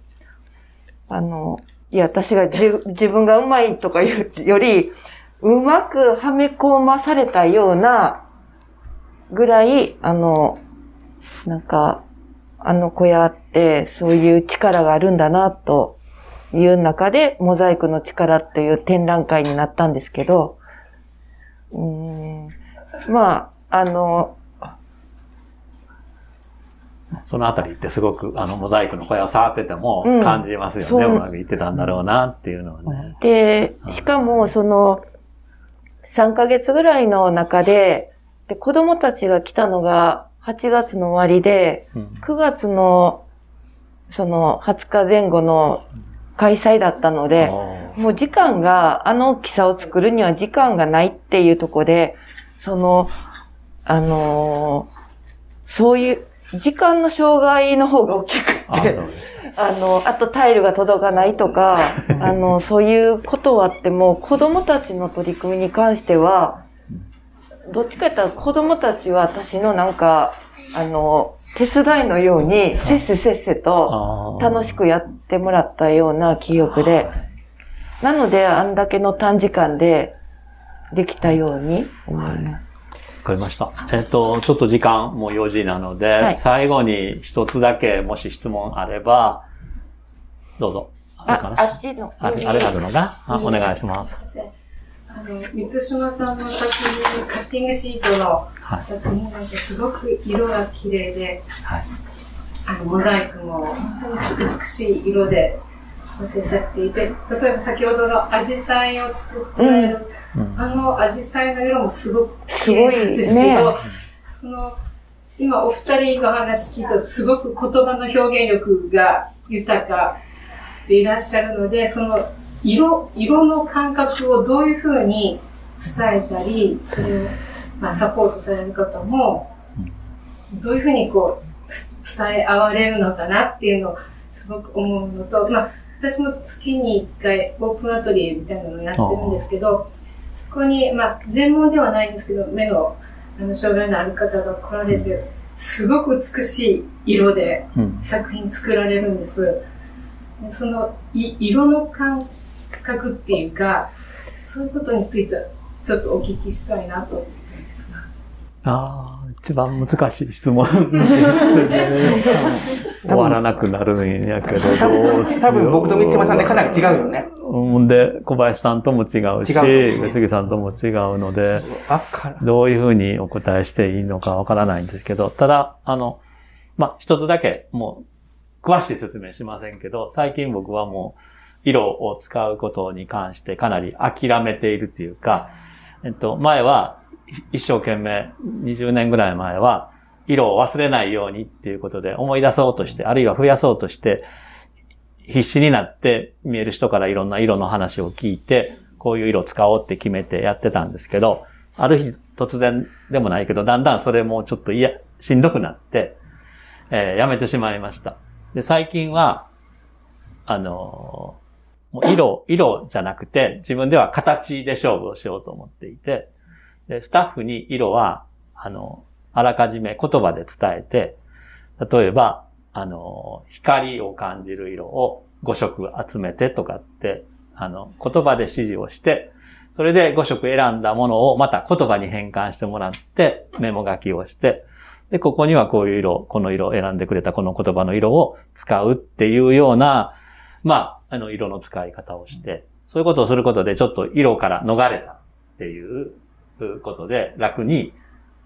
Speaker 13: あの、いや、私が自分がうまいとかいうより、うまくはめ込まされたようなぐらい、あの、なんか、あの小屋ってそういう力があるんだなという中で、モザイクの力っていう展覧会になったんですけど、うんまあ、あの、
Speaker 2: そのあたりってすごく、あの、モザイクの声を触ってても
Speaker 13: うん。
Speaker 2: 感じますよね。
Speaker 13: そう。
Speaker 2: うまくいってたんだろうなっていうのはね。
Speaker 13: で、しかもその、3ヶ月ぐらいの中で、で子供たちが来たのが8月の終わりで、9月のその20日前後の開催だったので、もう時間が、あの大きさを作るには時間がないっていうところで、その、あのーそういう、時間の障害の方が大きくって、あの、あとタイルが届かないとか、(laughs) あの、そういうことはあっても、子供たちの取り組みに関しては、どっちか言ったら子供たちは私のなんか、あの、手伝いのように、せっせせっせと楽しくやってもらったような記憶で、なので、あんだけの短時間でできたように思います。
Speaker 2: わかりました。えっ、と、ちょっと時間もう4時なので、
Speaker 13: はい
Speaker 2: 最後に一つだけもし質問あれば、どうぞ。あ
Speaker 13: あっちの
Speaker 2: あれ、あれあるのが？あ、お願いします。
Speaker 14: あの、三島さんの作品、カッティングシートの作品なんてすごく色が綺麗で、
Speaker 2: はい。
Speaker 14: あの、モザイクも本当に美しい色で構成されていて、例えば先ほどのアジサイを作ってられる、あのアジサイの色もすごく綺麗なんですけど、
Speaker 13: ね
Speaker 14: その、今お二人の話聞いたとすごく言葉の表現力が豊かでいらっしゃるので、その色、色の感覚をどういうふうに伝えたり、それを、まあ、サポートされる方も、どういうふうにこう、つ伝え合われるのかなっていうのをすごく思うのと、まあ、私も月に一回オープンアトリエみたいなのをやってるんですけど、そこに、まあ、全盲ではないんですけど、目のあの障害のある方が来られて、すごく美しい色で作品作られるんです。でそのい色の感覚っていうか、そういうことについてちょっとお聞きしたいなと思ってるんですが。
Speaker 2: ああ、一番難しい質問ですね。終わらなくなるんやけど、
Speaker 5: 多分
Speaker 2: どうしよう
Speaker 5: 多分僕と三島さんでかなり違うよね。
Speaker 2: うんで、小林さんとも違うし、上杉さんとも違うので、どういうふうにお答えしていいのかわからないんですけど、ただ、あの、まあ、一つだけ、もう、詳しい説明しませんけど、最近僕はもう、色を使うことに関してかなり諦めているっていうか、えっと、前は、一生懸命、20年ぐらい前は、色を忘れないようにっていうことで思い出そうとして、あるいは増やそうとして、必死になって見える人からいろんな色の話を聞いて、こういう色を使おうって決めてやってたんですけど、ある日突然でもないけど、だんだんそれもちょっと嫌、しんどくなって、えーやめてしまいました。で、最近は、あのーもう色、色じゃなくて、自分では形で勝負をしようと思っていて、で、スタッフに色は、あの、あらかじめ言葉で伝えて、例えば、あの、光を感じる色を5色集めてとかって、あの、言葉で指示をして、それで5色選んだものをまた言葉に変換してもらって、メモ書きをして、で、ここにはこういう色、この色を選んでくれたこの言葉の色を使うっていうような、まあ、あの、色の使い方をして、そういうことをすることでちょっと色から逃れたっていうことで楽に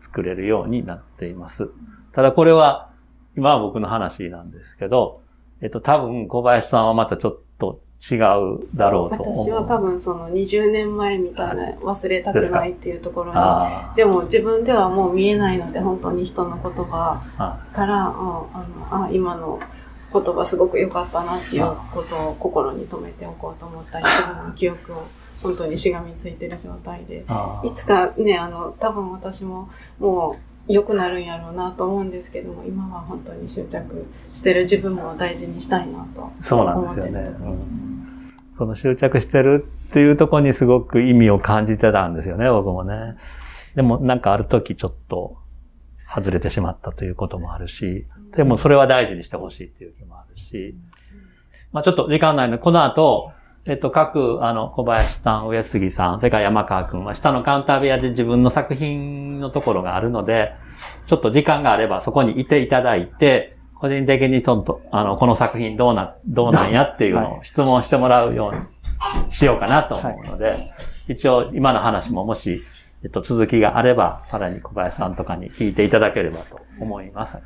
Speaker 2: 作れるようになっています。ただこれは、今は僕の話なんですけど、えっと、多分小林さんはまたちょっと違うだろうと。
Speaker 6: 私は多分その20年前みたいな忘れたくないっていうところに
Speaker 2: あ
Speaker 6: でも自分ではもう見えないので本当に人の言葉
Speaker 2: あ
Speaker 6: からああのあ今の言葉すごく良かったなっていうことを心に留めておこうと思ったり自分の記憶を本当にしがみついてる状態で。いつかねあの多分私ももう良くなるんやろうなと思うんですけども今は本当に執着してる自分も大事にしたいなと
Speaker 2: そうなんですよね。うん。その執着してるっていうところにすごく意味を感じてたんですよね、僕もね。でもなんかある時ちょっと外れてしまったということもあるし、でもそれは大事にしてほしいっていう気もあるし、まあちょっと時間ないので、この後、えっと、各、あの、小林さん、上杉さん、それから山川くんは下のカウンター部屋で自分の作品のところがあるので、ちょっと時間があればそこにいていただいて、個人的にちょっと、あの、この作品どうな、どうなんやっていうのを質問してもらうようにしようかなと思うので、一応今の話ももし、えっと、続きがあれば、さらに小林さんとかに聞いていただければと思います。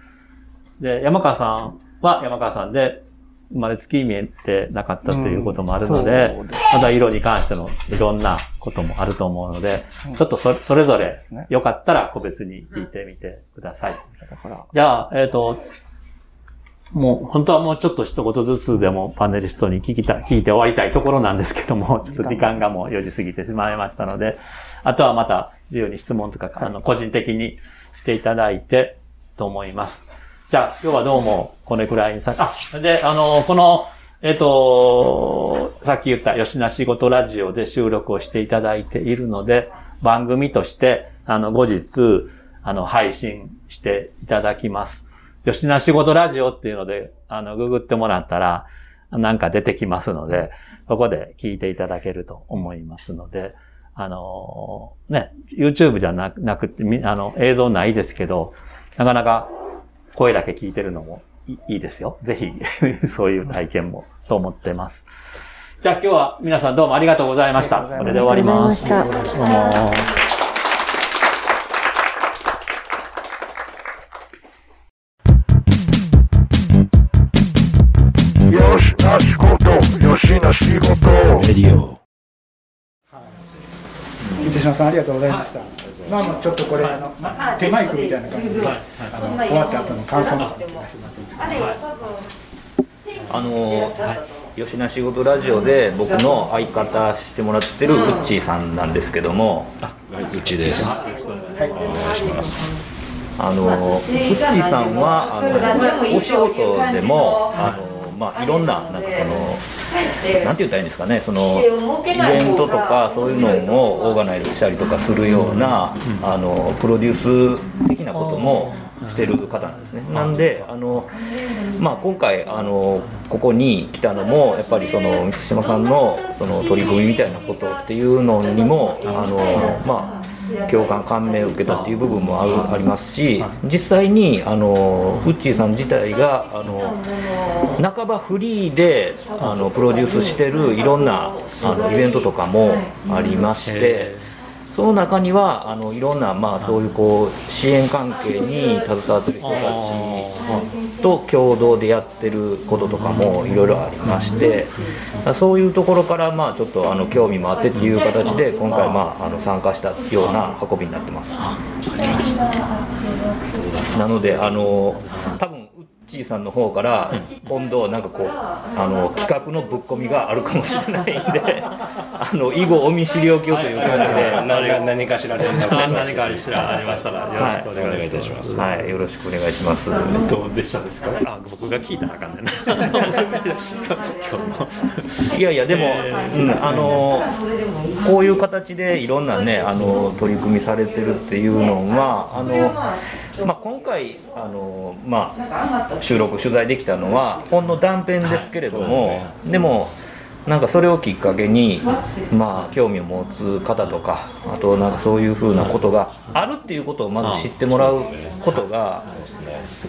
Speaker 2: で、山川さんは山川さんで、生まれつき見えてなかったということもあるので、
Speaker 5: うんです
Speaker 2: また色に関してのいろんなこともあると思うので、ちょっとそそれぞれよかったら個別に聞いてみてください。じゃあ、えっ、と、もう本当はもうちょっと一言ずつでもパネリストに聞きたい、聞いて終わりたいところなんですけども、ちょっと時間がもう4時過ぎてしまいましたので、あとはまた自由に質問とか、あの、個人的にしていただいてと思います。じゃあ、今日はどうもこれくらいにさ、あ、で、あの、この、えっ、と、さっき言った吉な仕事ラジオで収録をしていただいているので、番組として、あの、後日、あの、配信していただきます。吉な仕事ラジオっていうので、あの、ググってもらったら、なんか出てきますので、そこで聞いていただけると思いますので、あの、ね、YouTube じゃななくて、あの、映像ないですけど、なかなか声だけ聞いてるのもいいいですよ。ぜひ、(laughs) そういう体験もと思ってます。じゃあ今日は皆さんどうもありがとうございました。これで終わります。
Speaker 13: ありがとうございました
Speaker 15: 仕事よしな仕事レディオ
Speaker 11: 手島さんありがとうございました。まあまあちょっとこれ、あの手マイクみたいな感じで、あの終わった後の感想とか聞かせてもらっていいですか？
Speaker 1: あの吉な仕事ラジオで僕の相方してもらってるウッチーさんなんですけども、
Speaker 15: はい、うちです。はい、お願いします。
Speaker 1: あのウッチーさんはあのお仕事でもあのまあいろんななんかそのなんて言ったらいいんですかねそのイベントとかそういうのをオーガナイズしたりとかするようなあのプロデュース的なこともしてる方なんですね。なんであのまあ、今回あのここに来たのもやっぱりその満島さんのその取り組みみたいなことっていうのにもあの、まあ、共感感銘を受けたっていう部分もあるありますし実際にあのフッチーさん自体があの半ばフリーであのプロデュースしてるいろんなあのイベントとかもありまして。その中にはあのいろんな、まあ、そういうこう支援関係に携わってる人たちと共同でやってることとかもいろいろありましてそういうところから、まあ、ちょっとあの興味もあってっていう形で今回、まあ、あの参加したような運びになってます。なのであの多分ウッチーさんの方から今度なんかこうあの企画のぶっ込みがあるかもしれないんで (laughs) あの以後お見知りおきをという感じで
Speaker 15: 何か何かしら連絡を
Speaker 2: 何かしらありましたらよろしくお願いいたします。
Speaker 1: はい、よろしくお願いします。
Speaker 2: どうでしたですか？あ、僕が聞いたらあかんねんな。(laughs)
Speaker 1: いやいやでも、うん、あのこういう形でいろんなねあの取り組みされてるっていうのはあの、まあ、今回あの、まあ、収録取材できたのはほんの断片ですけれども、でもなんかそれをきっかけに、まあ、興味を持つ方とかあとなんかそういうふうなことがあるっていうことをまず知ってもらうことが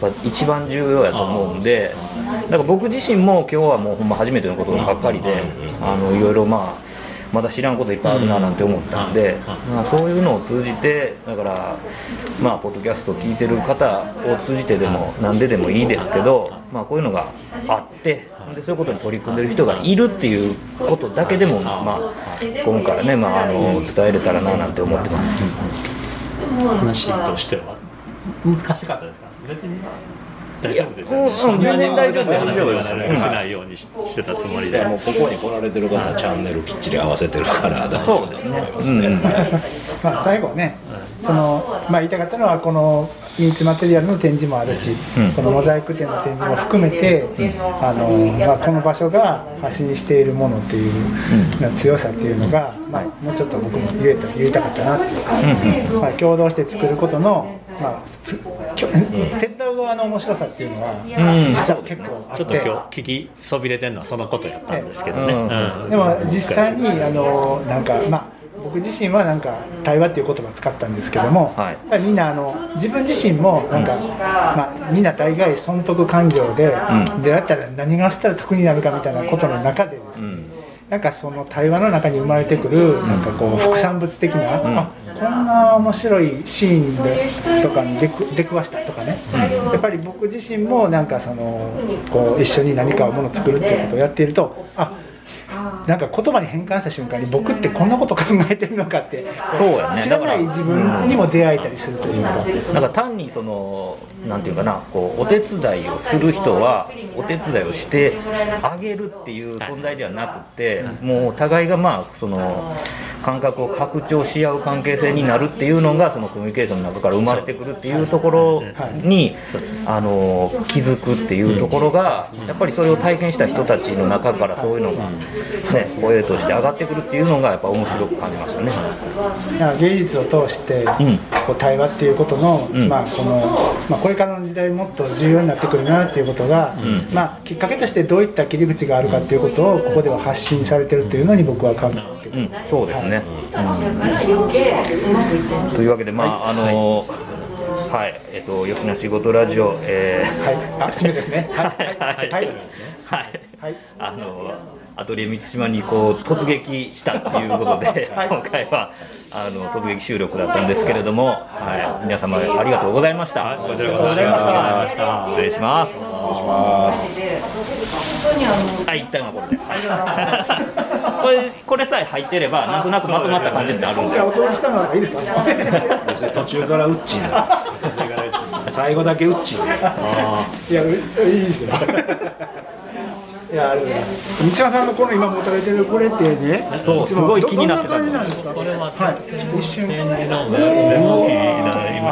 Speaker 1: やっぱ一番重要やと思うんでだから僕自身も今日はもうほんま初めてのことばっかりであのいろいろまあまだ知らんこといっぱいあるななんて思ったんで、まあ、そういうのを通じてだからまあポッドキャストを聞いてる方を通じてでも何ででもいいですけど、まあ、こういうのがあってでそういうことに取り組んでる人がいるっていうことだけでも、まあ、今回ね、まあ、あの伝えれたらななんて思ってます。
Speaker 2: 話としては？難しかったですか？別に大丈夫ですよね。そんなに難しい話ではしないよ。うにししてたつもりで。
Speaker 16: もうここに来られてる方、チャンネルきっちり合わせてるから、
Speaker 1: そうですね。(laughs)
Speaker 11: まあ最後ね、そのまあ言いたかったのはこのミーツマテリアルの展示もあるし、このモザイク展の展示も含めて、あのまあこの場所が発信しているものっていう、強さっていうのが、まあもうちょっと僕も言えた言いたかったなっていうか、まあ共同して作ることのまあつきょ手側の面白さっていうのは、実は結構あって。
Speaker 2: ちょっと今日聞きそびれてるのはそのことやったんですけどね。うん。
Speaker 11: でも実際にあのなんかまあ僕自身はなんか対話っていう言葉を使ったんですけども、やっぱりみんなあの自分自身もなんか、まあ、みんな大概損得感情で、でだったら何がしたら得になるかみたいなことの中ででなんかその対話の中に生まれてくるなんかこう副産物的な、あこんな面白いシーンでとかに出くわしたとかね、やっぱり僕自身もなんかそのこう一緒に何かものを作るっていうことをやっているとあなんか言葉に変換した瞬間に僕ってこんなこと考えてるのかって
Speaker 1: そうやね。
Speaker 11: 知らない自分にも出会えたりするというか。
Speaker 1: なんか単にそのなんていうかなこうお手伝いをする人はお手伝いをしてあげるっていう存在ではなくて、もうお互いがまあその感覚を拡張し合う関係性になるっていうのがそのコミュニケーションの中から生まれてくるっていうところにあの気づくっていうところがやっぱりそれを体験した人たちの中からそういうのが、ね、声として上がってくるっていうのがやっぱ面白く感じましたね。
Speaker 11: 芸術を通してこう対話っていうことの、まあそのまあ、これからの時代もっと重要になってくるなっていうことが、まあ、きっかけとしてどういった切り口があるかっていうことをここでは発信されてるというのに僕は感じます。
Speaker 1: うん、そうですね、うん。というわけでまああのはい、えっと吉野仕事ラジオ、えー、
Speaker 11: はい、あ、締めですね。はい、
Speaker 1: はい、
Speaker 11: はい、
Speaker 1: はい、あのアトリエ満島にこう突撃したということで、今回はあの突撃収録だったんですけれども、はい、皆様ありがとうございました。
Speaker 2: こちらこそありがとうございました
Speaker 1: 失礼します。
Speaker 16: 失礼します。
Speaker 1: はい、一旦はこれで。(laughs) これこれさえ入ってればなんとなくまとまった感じになるんで。
Speaker 11: お届けしたのはいいですか。
Speaker 16: 途中からウッチ。最後だけウッチ。
Speaker 11: いや、ういいですよ。いや、あれ道山さんのこの今持たれてるこれってね。
Speaker 1: そうすごい気になってた
Speaker 11: どんな感じなんですか。
Speaker 2: これは
Speaker 11: はい。一瞬。
Speaker 2: 今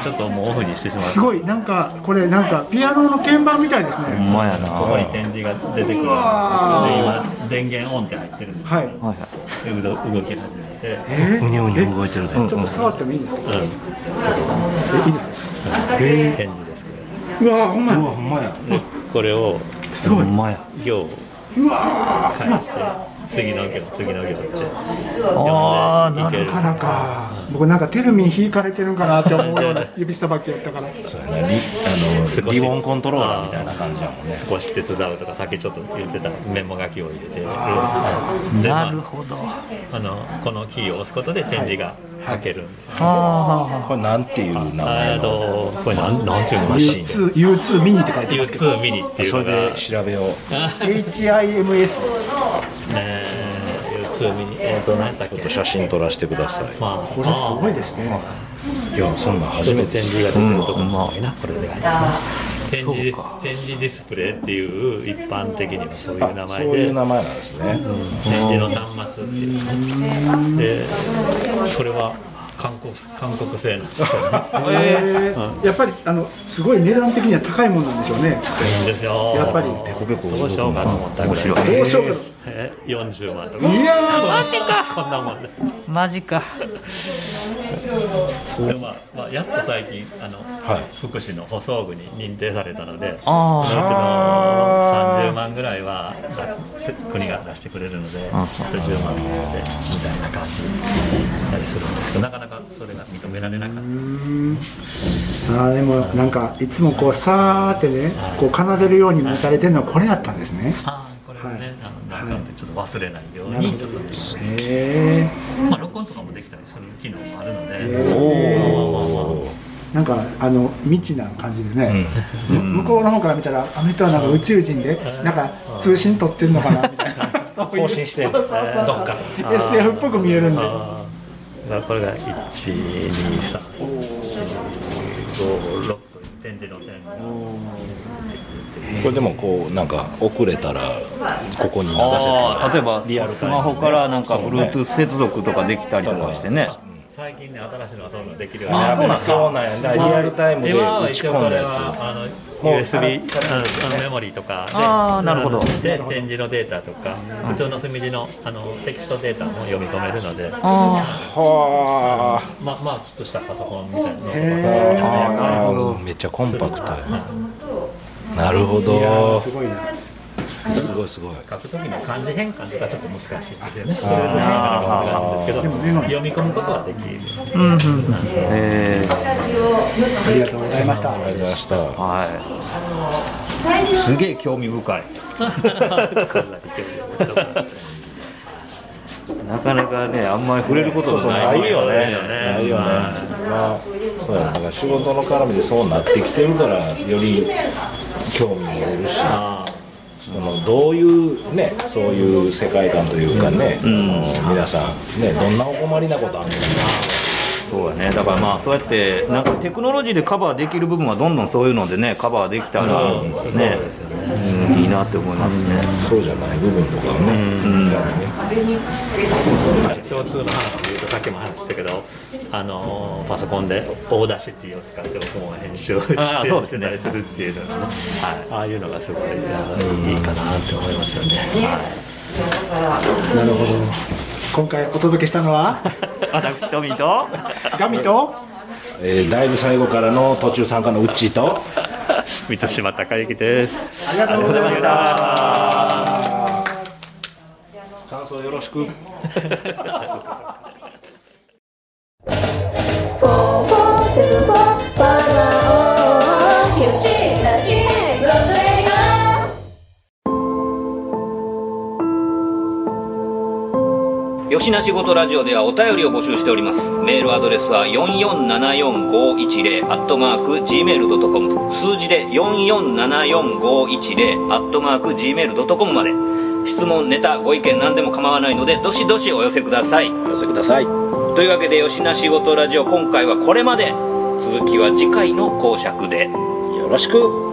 Speaker 2: ちょっともうオフにしてしまう。
Speaker 11: すごい、なんか、これ、なんか、ピアノの鍵盤みたいですね。
Speaker 1: ほんまやな。
Speaker 2: ここに展示が出てくるんで今電源オンって入ってるんです
Speaker 11: はい。
Speaker 2: で動動き始めて。
Speaker 11: えー？
Speaker 16: うにゅうにゅ動いてるで。
Speaker 11: ちょっと触ってもいいですか？
Speaker 2: うん。
Speaker 11: え、いいですか？
Speaker 2: 展示ですけ
Speaker 11: うわ、ほんまや。
Speaker 16: ほんまや。
Speaker 2: これを
Speaker 11: すごい。
Speaker 2: 行
Speaker 11: うわ
Speaker 2: 返して次の行次の行って
Speaker 1: ああ、な
Speaker 11: かなか、僕なんかテルミン引かれてるんかなって思うような指さばきやったから。
Speaker 16: そうやね。リあのリボンコントローラーみたいな感じやもんね。
Speaker 2: 少し手伝うとかさっきちょっと言ってたメモ書きを入れて。
Speaker 1: な
Speaker 2: まあ
Speaker 1: るほど。
Speaker 2: あのこのキーを押すことで展示が書ける。んです
Speaker 16: これなんていう名前
Speaker 2: えっとこれなんなんていうの？マシン
Speaker 11: U2、U2 ミニって書いてますけど。
Speaker 2: U2 ミニっていう
Speaker 16: そ
Speaker 2: のが。
Speaker 16: れで調べよう。
Speaker 11: HIMS。
Speaker 2: えー U2 ミニえっ、と何やっけ
Speaker 16: 写真撮らせてください。
Speaker 2: まあ
Speaker 11: これすごいですね。
Speaker 16: いや、そんなん初めて。
Speaker 2: 展示が出て。るところないな、これで展示展示ディスプレイっていう一般的にはそういう名
Speaker 16: あ、
Speaker 2: 前
Speaker 16: そういう
Speaker 2: で
Speaker 16: 名前なんですね。
Speaker 2: 展示の端末っていう。でこれは韓国韓国製なんですよね
Speaker 11: えーやっぱりあのすごい値段的には高いもんなんでしょうね。
Speaker 2: いいんですよ。
Speaker 11: やっぱり。
Speaker 16: ペコペコ
Speaker 2: どうしようかと思ったぐらい。
Speaker 1: 面白い
Speaker 11: どうしようか
Speaker 2: え40万とか。
Speaker 11: いやー。
Speaker 2: マジかこんなもんで
Speaker 1: マジか。
Speaker 2: でまあまあ、やっと最近あの、
Speaker 16: はい。
Speaker 2: 福祉の舗装具に認定されたので
Speaker 1: あ
Speaker 2: そのうちの30万ぐらいはだ国が出してくれるのであと10万でみたいな感じだりするんですけどなかなかそれが認められなかった。
Speaker 11: あーでもなんかいつもこうさーってねこう奏でるように見されてるのはこれやったんですね。
Speaker 2: あーこれをね、あのなんかちょっと忘れないようにちょっと
Speaker 11: へ
Speaker 2: まあ録音とかもできたりする機能もあるので、
Speaker 11: えなんかあの未知な感じでね、向こうの方から見たらあの人はなんか宇宙人でなんか通信取ってるのかなみたいな。(laughs)
Speaker 16: 更新して。る
Speaker 11: そうそうそう。
Speaker 16: どっか
Speaker 11: SF っぽく見えるんで。
Speaker 2: これが1、2、3、4、5、6という展示の点が
Speaker 16: これでもこうなんか遅れたらここに流せた
Speaker 1: 例えば
Speaker 16: リアル
Speaker 1: スマホからなんか Bluetooth 接続とかできたりとかしてね。
Speaker 2: 最近ね新しいのがそういうのできるよう
Speaker 1: あーそうなんだ
Speaker 16: そうなんや。リアルタイムで打ち込んだやつ。
Speaker 2: はあの
Speaker 16: もう
Speaker 2: USB あのメモリーとかで
Speaker 1: あーなるほど。
Speaker 2: で展示のデータとか普通の墨字のあのテキストデータも読み込めるので。
Speaker 16: は
Speaker 2: まあまあちょっとしたパソコンみたいな
Speaker 16: なるほど。めっちゃコンパクトやなるほど。
Speaker 11: すごいな。
Speaker 16: すごいすごい。
Speaker 2: 書くときの漢字変換とかちょっと難しいんですよね。それぞれなかなか難しいんですけど、読み込むことはできる。
Speaker 1: うんうんうん。え
Speaker 11: ありがとうございました。
Speaker 16: ありがとうございました。
Speaker 1: はい。すげえ興味深い。(laughs) なかなかねあんまり触れること
Speaker 16: そうそう
Speaker 1: がな
Speaker 16: ないいよね。
Speaker 2: ないよね。
Speaker 16: ないよね。まあそうやなだから仕事の絡みでそうなってきてるからより興味も出るしそのどういうねそういう世界観というかね、その皆さんねどんなお困りなことあるのか
Speaker 1: そうだね。だからまあそうやってなんかテクノロジーでカバーできる部分はどんどんそういうのでねカバーできたら
Speaker 16: うん。
Speaker 1: ね、うんいいなって思いますね、
Speaker 16: そうじゃない部分とかをね、
Speaker 1: うん。
Speaker 16: いかにね。
Speaker 2: 共通の話さっきも話したけど、あのパソコンで大出しっていうのを使って僕も編集をして
Speaker 1: あーそうですね。(laughs)
Speaker 2: たりするっていうのがね、はい、ああいうのがすごいあのいいかなって思いますよね。はい。
Speaker 11: なるほど。今回お届けしたのは、(laughs)
Speaker 1: 私トミーと？
Speaker 11: ガミと、
Speaker 16: えーだいぶ最後からの途中参加のうっちーと。
Speaker 2: 満島孝之です。
Speaker 11: ありがとうございました。
Speaker 16: 感想よろしく (laughs)
Speaker 1: よしなしごとラジオではお便りを募集しております。メールアドレスは4474510アットマーク gmail.com 数字で4474510アットマーク gmail.com まで質問、ネタ、ご意見何でも構わないのでどしどしお寄せください。
Speaker 16: お寄せください
Speaker 1: というわけで吉な仕事ラジオ今回はこれまで。続きは次回の講釈で。
Speaker 16: よろしく。